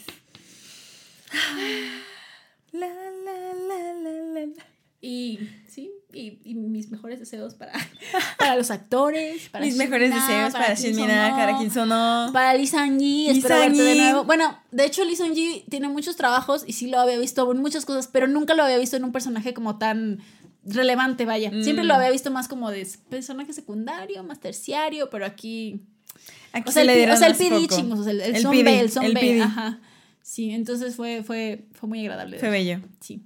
La, la.
Y sí, y, y mis mejores deseos para, para los actores. Para
Mis mejores deseos para
Kim
Shin
Son
Minaj,
Ho,
para Kim Sono.
Para Lee Sang-ji, espero verte de nuevo. Bueno, de hecho Lee Sang-ji tiene muchos trabajos y sí lo había visto en muchas cosas, pero nunca lo había visto en un personaje como tan relevante, vaya. Siempre
Mm.
lo había visto más como de personaje secundario, más terciario, pero aquí...
Aquí
O sea,
le
el, o sea, el chingos, o sea, el, el,
El
son
PD,
B, el son
el
B,
PD.
ajá. Sí, entonces fue, fue, fue muy agradable.
Fue bello.
Sí.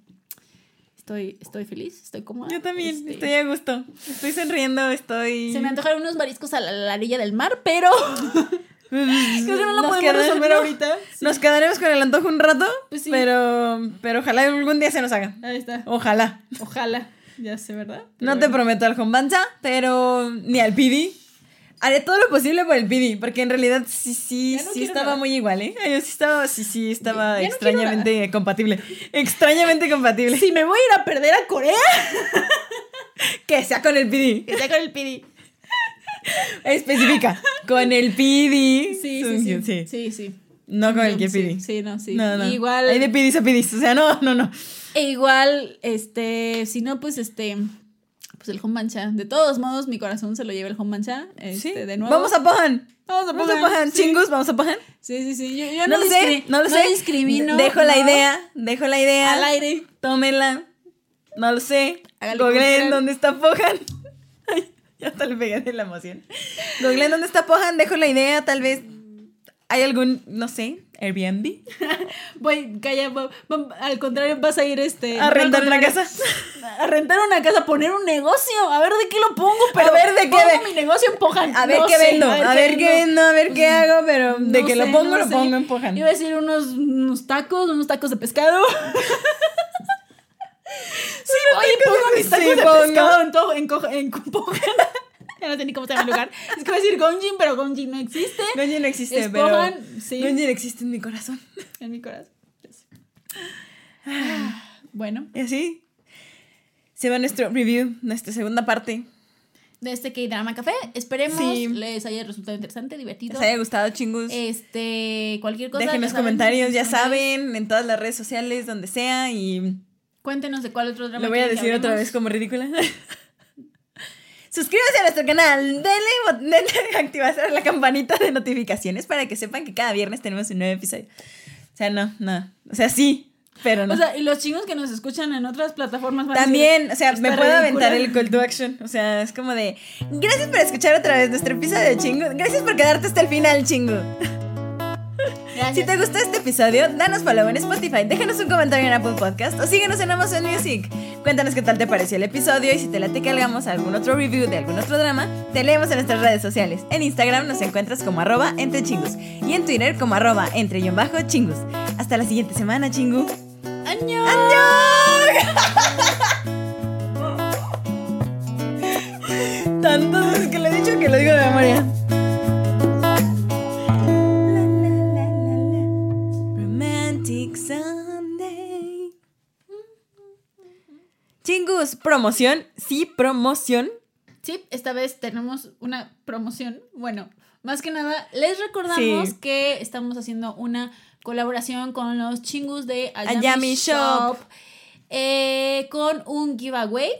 Estoy, estoy feliz, estoy cómoda.
Yo también,
este,
estoy a gusto. Estoy sonriendo, estoy.
Se me antojaron unos mariscos a la, la orilla del mar, pero
Creo
que no lo podemos resolver ahorita.
Nos quedaremos con el antojo un rato,
Pues sí.
pero, pero ojalá algún día se nos haga.
Ahí está.
Ojalá.
Ojalá. Ya sé, ¿verdad?
No te prometo al Honbanza, pero ni al Pidi. Haré todo lo posible por el Pidi, porque en realidad sí, sí,
no
sí estaba
nada.
muy igual, ¿eh? Yo sí estaba, sí, sí, estaba
Ya no quiero
extrañamente compatible. Extrañamente compatible.
Si me voy a ir a perder a Corea,
Que sea con el Pidi.
que sea con el PD.
Especifica. Con el Pidi.
Sí, sí, sí. Sí, sí.
No con el que Pidi.
Sí, no, sí.
No, no.
Igual.
Hay de Pidis a Pidis. O sea, no, no, no.
E igual, este, si no, pues este, pues el Honmancha. De todos modos, mi corazón se lo lleva el Honmancha. Este,
Sí.
de nuevo.
Vamos a Pohan.
Vamos a
Vamos a
Pohan,
Pohan.
sí.
Chingus, vamos a Pohan.
Sí, sí, sí. Yo, yo
No,
no,
lo sé, no lo sé.
discrimino.
Dejo la idea, dejo la idea.
Al aire.
Tómela. No lo sé. Googleen dónde está Pohan. Ay, ya hasta le pegué de la emoción. Googleen dónde está Pohan, dejo la idea, tal vez hay algún, no sé, Airbnb.
Voy, calla, va- va- al contrario, vas a ir este.
A rentar una casa.
A rentar una casa, a poner un negocio. A ver de qué lo pongo, pero.
ver de qué
pongo mi negocio en Pojan.
A ver
No
qué vendo, a ver qué vendo, a ver qué hago, pero de
No
que
sé,
lo pongo,
no
lo
sé.
pongo en Pohan.
Iba a decir unos, unos tacos, unos tacos de pescado. sí, voy y pongo mis tacos
Sí,
de
pongo.
pescado en, to- en, en Pojan. Ya no sé ni cómo se llama el lugar. Es que iba a decir Gonjin, pero Gonjin no existe.
Gonji no existe,
Es
pero
sí.
Existe en mi corazón.
En mi corazón. Ya sé. Ah, Bueno,
Y así se va nuestro review, nuestra segunda parte.
de este K-Drama Café. Esperemos
Sí.
les haya resultado interesante, divertido.
Les haya gustado, chingus.
Este, cualquier cosa.
Dejen los
saben,
comentarios, ya saben, en todas las redes sociales, donde sea, y
Cuéntenos de cuál otro drama
lo voy a decir otra vez como ridícula. Suscríbanse a nuestro canal, denle, denle activar la campanita de notificaciones para que sepan que cada viernes tenemos un nuevo episodio. O sea, no, no. O sea, sí, pero no.
O sea, y los chingos que nos escuchan en otras plataformas van a
También, o sea,
"Está
me puedo
ridícula".
aventar el call to action. O sea, es como de. Gracias por escuchar otra vez nuestro episodio chingo. Gracias por quedarte hasta el final, chingo.
Gracias.
Si te gustó este episodio, danos follow en Spotify, déjanos un comentario en Apple Podcast o síguenos en Amazon Music. Cuéntanos qué tal te pareció el episodio y si te late que hagamos algún otro review de algún otro drama, te leemos en nuestras redes sociales. En Instagram nos encuentras como arroba entre chingus y en Twitter como arroba entre guion bajo chingus. Hasta la siguiente semana, chingu.
¡Año!
Tantas veces que le he dicho que lo digo de memoria. Chingus, promoción, sí, promoción.
Sí, esta vez tenemos una promoción. Bueno, más que nada, les recordamos
Sí.
que estamos haciendo una colaboración con los chingus de
Ayami
Ayami,
Shop.
Shop, eh, con un giveaway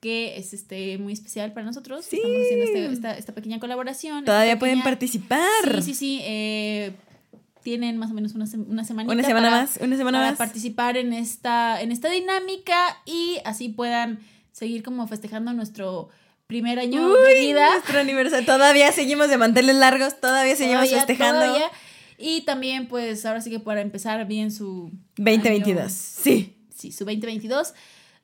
que es este muy especial para nosotros.
Sí.
Estamos haciendo este- esta, esta pequeña colaboración.
Todavía pueden participar.
Sí, sí, sí. eh, tienen más o menos una, una semanita
Una semana
para-
más, una semana
para
más.
participar en esta, en esta dinámica y así puedan seguir como festejando nuestro primer año de
Uy,
vida.
nuestro aniversario. Todavía seguimos de manteles largos, todavía seguimos
Todavía,
festejando.
todavía. Y también, pues, ahora sí que para empezar bien su...
2022.
año-
Sí.
sí, su 2022.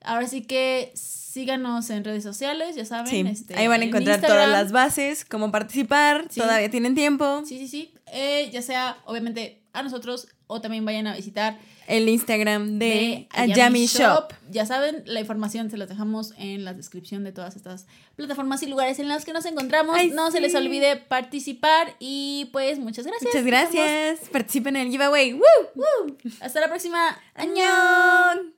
Ahora sí que síganos en redes sociales, ya saben.
Sí,
este,
ahí van a
en
encontrar todas las bases, cómo participar,
Sí.
todavía tienen tiempo.
Sí, sí, sí. Eh, ya sea, obviamente, a nosotros o también vayan a visitar
El Instagram de,
de
Ayami Shop.
Ya saben, la información se las dejamos en la descripción de todas estas plataformas y lugares en las que nos encontramos.
Ay,
no se les olvide participar y pues muchas gracias.
Muchas gracias. Participen en el giveaway. ¡Woo!
Hasta la próxima.
¡Añón!